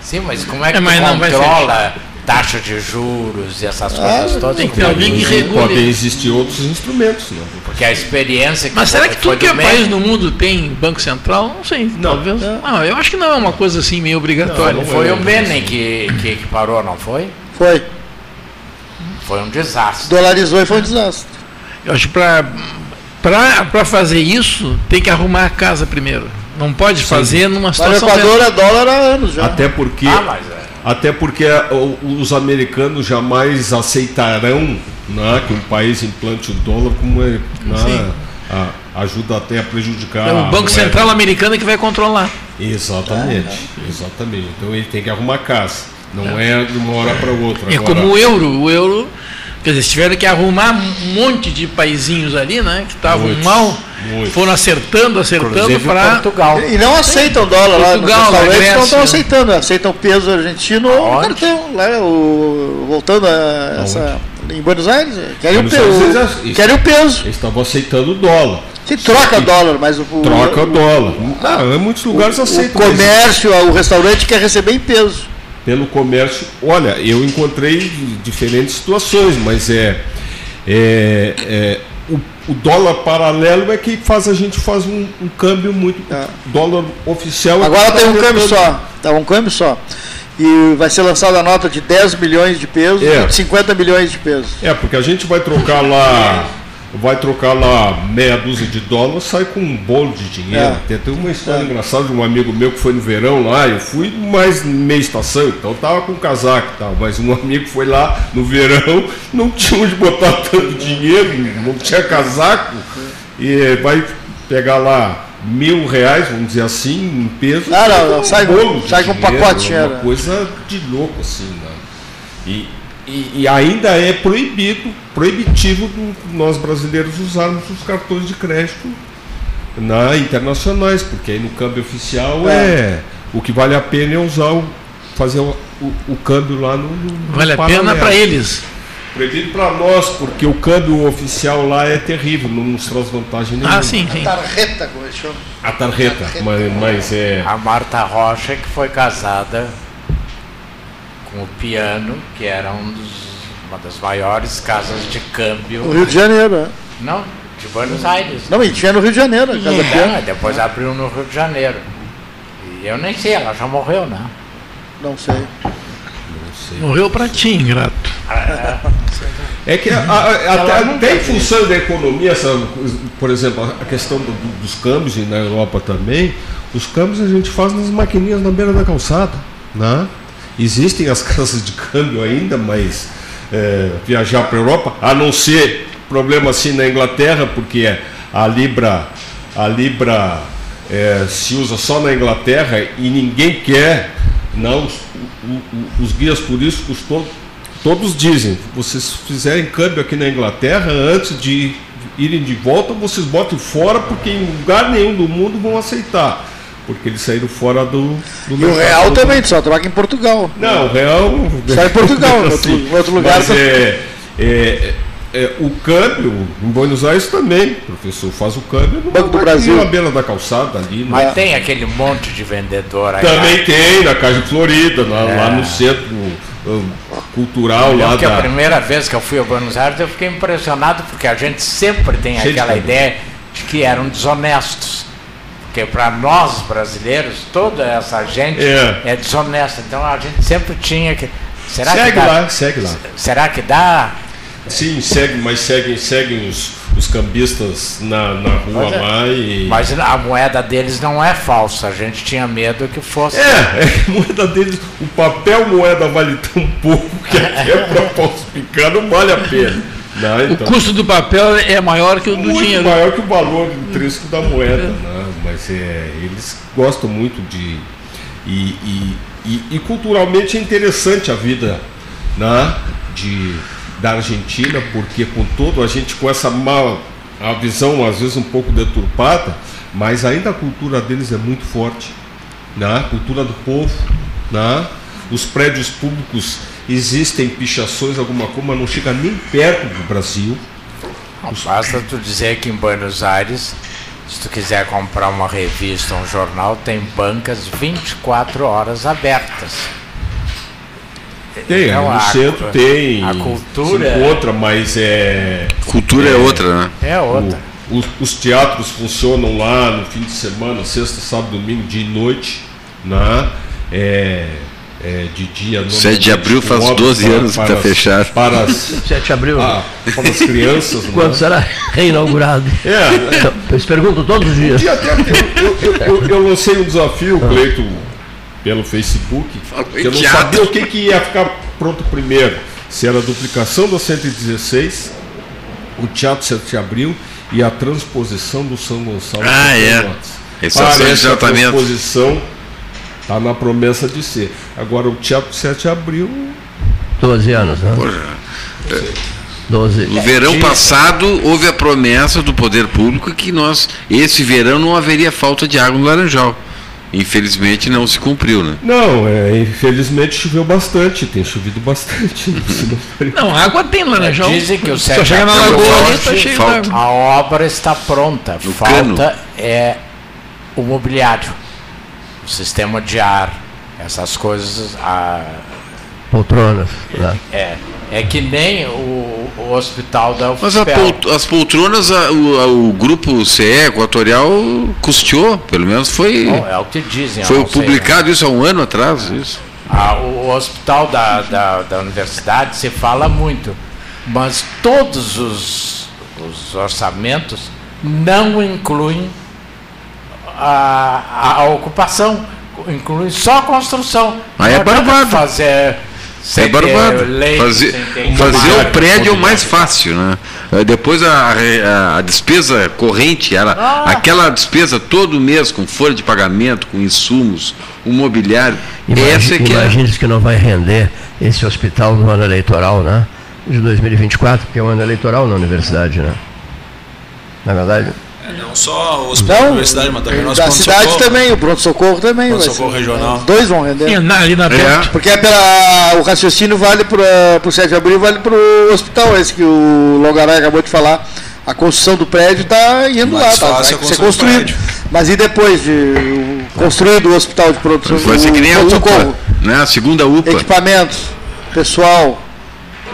Sim, mas como é que É, mas não controla taxa de juros e essas Ah, coisas todas? tem que ter alguém que regule. Podem existir outros instrumentos. Né? Porque a experiência que Mas será que foi tudo que é do país no mundo tem Banco Central? Não sei, talvez. Não, eu acho que não é uma coisa assim meio obrigatória. não foi o Menem que, que, que parou, não foi? Foi. Foi um desastre. Dolarizou e foi um desastre. Eu acho que para fazer isso, tem que arrumar a casa primeiro. Não pode fazer numa Mas o situação. Equador é dólar há anos já. Até porque, Ah, mas é. até porque o- os americanos jamais aceitarão né, que um país implante o dólar como é, né, a- ajuda até a prejudicar. É o Banco. Central americano que vai controlar. Exatamente, exatamente. Então ele tem que arrumar casa. Não é, de uma hora para outra. É Agora, como o euro. O euro Quer dizer, tiveram que arrumar um monte de paizinhos ali, né? Que estavam mal, muito. foram acertando, acertando para. Portugal. E não aceitam dólar Portugal, lá no Grécia, não estão aceitando, aceitam peso argentino ou cartão. Lá, o, voltando a essa, em Buenos Aires, querem o peso. Querem o peso. Eles estavam aceitando o dólar. Se troca dólar, mas o. Troca o, dólar. Não, em muitos lugares aceitam. O comércio, o restaurante quer receber em peso pelo comércio. Olha, eu encontrei diferentes situações, mas é, é, é o, o, dólar paralelo é que faz a gente faz um, um câmbio muito é. dólar oficial. É Agora tem um câmbio só, tá um câmbio só. E vai ser lançada a nota de 10 milhões de pesos é. e de 50 milhões de pesos. É, porque a gente vai trocar lá vai trocar lá meia dúzia de dólares, sai com um bolo de dinheiro. É. Tem, uma história é. engraçada de um amigo meu que foi no verão lá, eu fui mais meia estação, então tava com casaco e tal, mas um *laughs* amigo foi lá no verão, não tinha onde botar *laughs* tanto dinheiro, não tinha casaco, e vai pegar lá mil reais, vamos dizer assim, em peso. Ah, não, não, sai, um sai com um pacote. Uma né? coisa de louco assim, né? E, e, e, ainda é proibido, proibitivo do, nós brasileiros usarmos os cartões de crédito na internacionais, porque aí no câmbio oficial é, é. o que vale a pena é usar o, fazer o, o, o câmbio lá no, no vale a pena para eles. Proibido para nós porque o câmbio oficial lá é terrível não nos traz vantagem nenhuma. Ah sim, sim. a tarjeta como chama? A tarjeta, mas, mas é. A Marta Rocha que foi casada com o piano, que era um dos, uma das maiores casas de câmbio. No Rio de Janeiro, é? Não, de Buenos Aires. Não, e tinha no Rio de Janeiro, a casa piano. depois abriu no Rio de Janeiro. E eu nem sei, ela já morreu, né? Não sei. Morreu para ti, ingrato. É que a, a, *laughs* até, até em função da economia, essa, por exemplo, a questão do, dos câmbios e na Europa também, os câmbios a gente faz nas maquininhas na beira da calçada. Né? Existem as *laughs* casas de câmbio ainda, mas é, viajar para a Europa, a não ser problema assim na Inglaterra, porque a Libra, a Libra é, se usa só na Inglaterra e ninguém quer, não, os, os guias turísticos todos, todos dizem, vocês fizerem câmbio aqui na Inglaterra, antes de irem de volta, vocês botem fora, porque em lugar nenhum do mundo vão aceitar. Porque eles saíram fora do, do E o real também, só troca em Portugal. Não, o real. Só em Portugal, *laughs* em outro, em outro lugar. Mas é, é, é, o câmbio, em Buenos Aires também, professor, faz o câmbio no Banco do Brasil. na beira da calçada ali. Né? Mas tem aquele monte de vendedor aí. Também tem, na Casa de Florida, é. lá no centro cultural lá que da... a primeira vez que eu fui a Buenos Aires eu fiquei impressionado porque a gente sempre tem Cheio aquela de ideia de que eram desonestos porque para nós brasileiros, toda essa gente é. é. desonesta. Então a gente sempre tinha que. Será segue que dá, lá, segue lá. Será que dá? Sim, segue, mas seguem, seguem os, os cambistas na, na rua mas, lá e. Mas a moeda deles não é falsa, a gente tinha medo que fosse. É, *laughs* é a moeda deles, o papel moeda vale tão pouco que *laughs* até para falsificar não vale a pena. Não, então. O custo do papel é maior que o do muito dinheiro. maior que o valor intrínseco da moeda. Né? Mas é, eles gostam muito de. E, e, e, e, culturalmente é interessante a vida né? de, da Argentina, porque com todo a gente com essa mal, a visão às vezes um pouco deturpada, mas ainda a cultura deles é muito forte. Né? A cultura do povo. Né? Os prédios públicos existem pichações, alguma coisa, mas não chega nem perto do Brasil. Não, basta tu dizer que em Buenos Aires, se tu quiser comprar uma revista, um jornal, tem bancas 24 horas abertas. Tem, então, no centro tem. A cultura. É outra, mas é. Cultura é, é outra, né? É outra. O, os, os, teatros funcionam lá no fim de semana, sexta, sábado, domingo, dia e noite. Né? É, é, de dia. 7 de abril faz 12 anos que está fechado. Para as, *laughs* 7 de abril. Ah, para as crianças. *laughs* Quando né? será reinaugurado? *laughs* É. Então, eles perguntam todos os dias. Um dia até, eu, eu, eu, eu, lancei um desafio, ah. Cleito, pelo Facebook, que eu não sabia o que, que ia ficar pronto primeiro. Se era a duplicação do 116, o Teatro 7 de Abril e a transposição do São Gonçalo. Ah, é. Esse é a transposição Está na promessa de ser. Agora o Teatro 7 abriu. 12 anos, né? 12. No verão passado houve a promessa do poder público que nós esse verão não haveria falta de água no Laranjal. Infelizmente não se cumpriu, né? Não, é, infelizmente choveu bastante, tem chovido bastante. não, água tem no Laranjal. Dizem que o Só chega na lagoa ali, tá cheio falta. A obra está pronta. No falta cano. é o mobiliário, o sistema de ar, essas coisas. A, Poltronas. Né? é, é que nem o, o hospital da Mas a UFPEL. pol- as poltronas, a- o, a- o grupo CE Equatorial custeou, pelo menos foi. Bom, é o que dizem. Foi não sei, né? publicado isso há um ano atrás. Isso. Ah, o hospital da, da, da universidade se fala muito, mas todos os, os orçamentos não incluem a, a, a ocupação, incluem só a construção. Aí é Não barbado. Fazer É barbado. leite, Fazer, fazer o mobiliário. prédio é o mais fácil, né? Eh, Depois a, a- a despesa corrente, ela, Ah. aquela despesa todo mês com folha de pagamento, com insumos, o mobiliário, essa é Imagine, que é. que não vai render esse hospital no ano eleitoral, né? De 2024, porque é um ano eleitoral na universidade, né? Na verdade, Não só o hospital da universidade, mas também o nosso da cidade também, o pronto-socorro também. Pronto-socorro regional. Os dois vão render. É, na- ali na perto. Porque é pela, o raciocínio vale para o 7 de abril, vale para o hospital, esse que o Longaray acabou de falar. A construção do prédio está indo Mais lá, tá, fácil vai é ser construído. Mas e depois de construído o hospital de pronto Vai ser que nem a? UPA, né? A segunda UPA. Equipamentos, pessoal,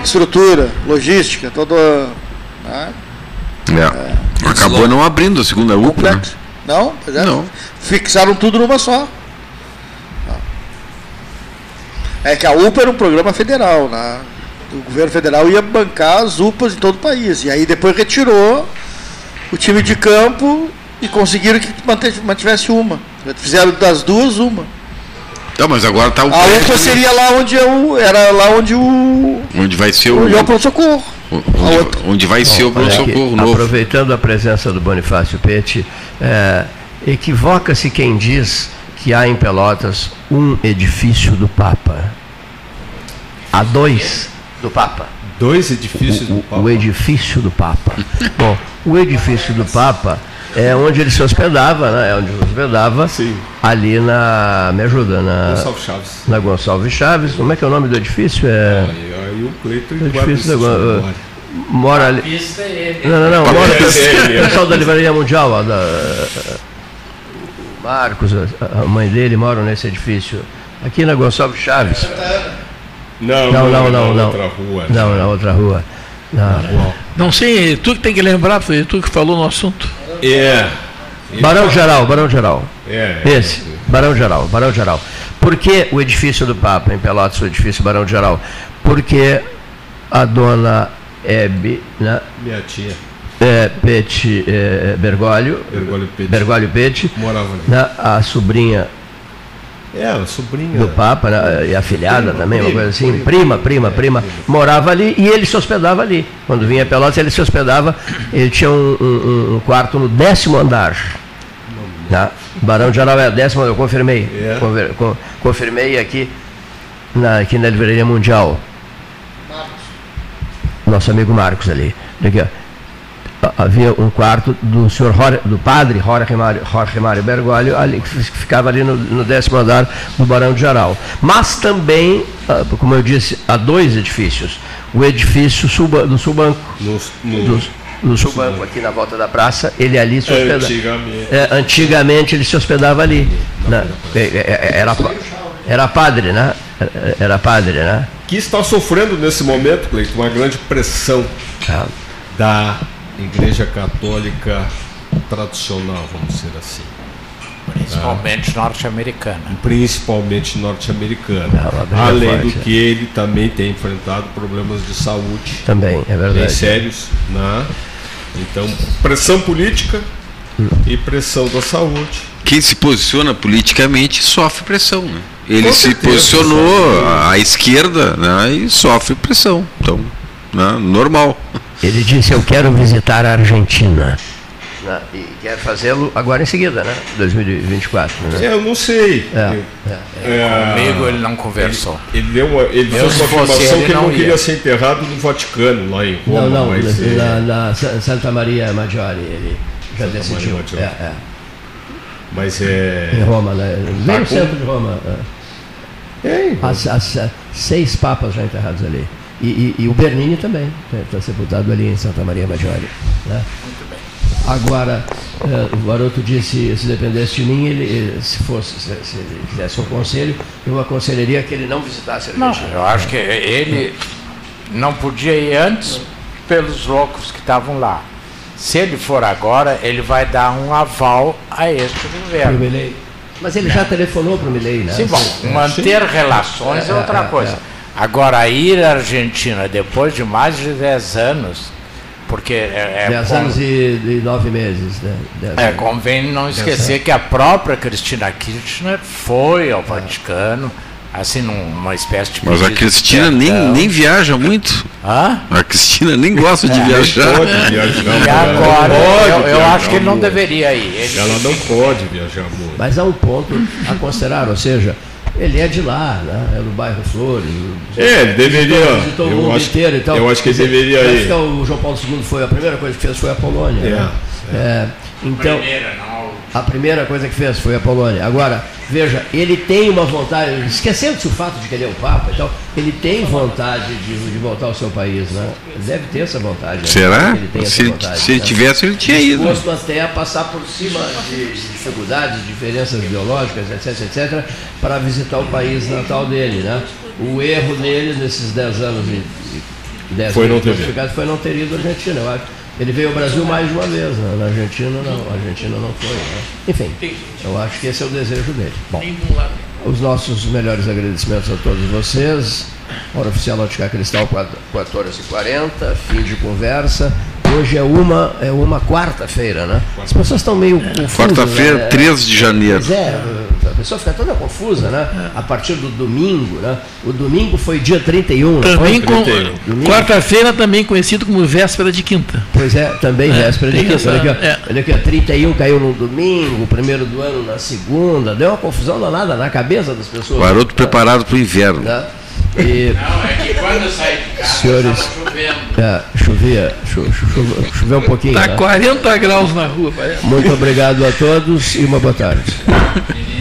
estrutura, logística, todo. né? É. Acabou não abrindo a segunda UPA. Né? Não? É. Não. Fixaram tudo numa só. É que a UPA era um programa federal, né? O governo federal ia bancar as UPAs em todo o país. E aí depois retirou o time de campo e conseguiram que mantivesse uma. Fizeram das duas uma. Tá, mas agora está o A UPA seria lá onde é o. Era lá onde o. onde vai ser o. Onde é o Onde, onde vai ser o aqui, pronto-socorro novo. Aproveitando a presença do Bonifácio Pete, é, equivoca-se quem diz que há em Pelotas um edifício do Papa. Há dois do Papa. Dois edifícios o, do Papa. O edifício do Papa. *laughs* Bom, o edifício do Papa é onde ele se hospedava, né? É onde ele se hospedava ali na. Me ajuda, na. Gonçalves Chaves. Na Gonçalves Chaves. Como é que é o nome do edifício? É. Aí, o Cleiton o guarda edifício da, na Gon- memória. mora ali. Pista é ele. Não, não, não. Papel Mora, dele, o pessoal da Livraria Mundial, ó, da, Marcos, a mãe dele moram nesse edifício. Aqui na Gonçalves Chaves. Não, não, não, na não. não. outra rua. Não, na outra rua. Na- Não sei, tu que tem que lembrar, foi tu que falou no assunto. É. Barão Geral, Barão Geral. É. Esse, Barão Geral, Barão Geral. Por que o edifício do Papa, em Pelotas, o edifício Barão Geral? Porque a dona Hebe, né, Minha tia. é, Pete é, Bergoglio, Bergoglio Pete. Bergoglio Pete, Morava ali. né, a sobrinha É, a sobrinha. do Papa, né, e afilhada Prima, também, uma prima, coisa assim, prima. prima, prima, prima, morava ali e ele se hospedava ali. Quando vinha Pelotas, ele se hospedava, ele tinha um, um- um quarto no décimo andar. Né? Barão de Geral é décimo, eu confirmei. É. Conver- con- confirmei aqui na, aqui na Livraria Mundial. Nosso amigo Marcos ali. Aqui, ó. Ha- Havia um quarto do senhor do padre Jorge Mário, Jorge Mário Bergoglio, ali, que fi- ficava ali no, no décimo andar do Barão de Geral. Mas também, ah, como eu disse, há dois edifícios. O edifício Suba- do Subanco, No, do, do Subanco, aqui na volta da praça, ele ali se hospedava. Antigamente. É, antigamente ele se hospedava ali. né? É, é, é, Era, era padre, né? Era- Era padre, né? Que está sofrendo nesse momento, Cleiton, uma grande pressão Ah, da Igreja Católica tradicional, vamos dizer assim. Principalmente norte-americana. Principalmente norte-americana. briga Além forte, do que ele também tem enfrentado problemas de saúde Também, é bem verdade. sérios. Né? Então, pressão política e pressão da saúde. Quem se posiciona politicamente sofre pressão, né? Ele Com se certeza, posicionou à esquerda né, e sofre pressão. Então, né, normal. Ele disse: Eu quero visitar a Argentina. né? e quer fazê-lo agora em seguida, né? 2024. Né? É, eu não sei. É, é. É, Comigo ele não conversou. Ele, ele deu uma, ele Eu, fez uma afirmação ele, que ele não não ia. queria ser enterrado no Vaticano, lá em Roma. Não, não, mas, é, na, na Sa- Santa Maria Maggiore ele já Santa decidiu. É, é. Mas é. Em Roma, né? Bem Tá no com- centro de Roma. É. As, as, eh, seis papas já enterrados ali. E, e- e o Bernini também está sepultado ali em Santa Maria Maggiore. Né? Muito bem. Agora, eh, o garoto disse, se dependesse de mim, ele, eh, se fosse, se, se ele quisesse um conselho, eu aconselharia que ele não visitasse a Não, Argentina. eu acho que ele não podia ir antes pelos loucos que estavam lá. Se ele for agora, ele vai dar um aval a este governo. Mas ele já telefonou para o Milei, né? Sim, bom, manter relações é, outra coisa. Agora, ir à Argentina depois de mais de 10 anos, porque é, é, 10 com- anos e, e 9 meses. Né? Dez é, convém não esquecer que a própria Cristina Kirchner foi ao Vaticano, assim, numa espécie de. Mas a Cristina nem, nem viaja muito. Hã? A Cristina nem gosta de É, viajar. pode viajar. E agora, Não pode eu, eu viajar acho que ele não muito. deveria ir. Ele- Ela não pode viajar muito. Mas há um ponto a considerar, ou seja, ele é de lá, né? é do bairro Flores. É, ele deveria. Visitou, visitou o mundo acho, inteiro e tal. eu acho que ele deveria parece ir. que o João Paulo II foi, a primeira coisa que fez foi a Polônia. É, né? É, então, Primeira, não. A primeira coisa que fez foi a Polônia. Agora, veja, ele tem uma vontade, esquecendo-se o fato de que ele é o Papa e tal, ele tem vontade de, de voltar ao seu país, né? Ele deve ter essa vontade. né? Será? Ele Se, vontade, se ele né? tivesse, ele tinha ido. disposto até a passar por cima de dificuldades, diferenças biológicas, etc, etc, para visitar o país natal dele, né? O erro dele nesses 10 anos e, e 10 Foi anos não ter foi não ter ido à Argentina, eu acho. Ele veio ao Brasil mais de uma vez, né? na Argentina não, a Argentina não foi. Né? Enfim, eu acho que esse é o desejo dele. Bom, os nossos melhores agradecimentos a todos vocês. Hora oficial Ótica Cristal, 4 4 horas e 40, fim de conversa. Hoje é uma, é uma quarta-feira, né? As pessoas estão meio confusas. Quarta-feira, né? 13 de janeiro. Pois é, pessoa fica toda confusa, né? A partir do domingo, né? O domingo foi dia 31. não Também foi? com, quarta-feira também conhecido como véspera de quinta. Pois é, também É, véspera de quinta. essa- Olha aqui, ó. é. Olha aqui, ó, 31 caiu no domingo, o primeiro do ano na segunda. Deu uma confusão danada na cabeça das pessoas. Garoto preparado para o inverno. Né? E, Não, é que quando eu saí de casa, Senhores, estava chovendo. é, chovia, cho, cho- choveu um pouquinho. Tá né? 40 graus na rua, parece. Muito obrigado a todos e uma boa tarde. *laughs*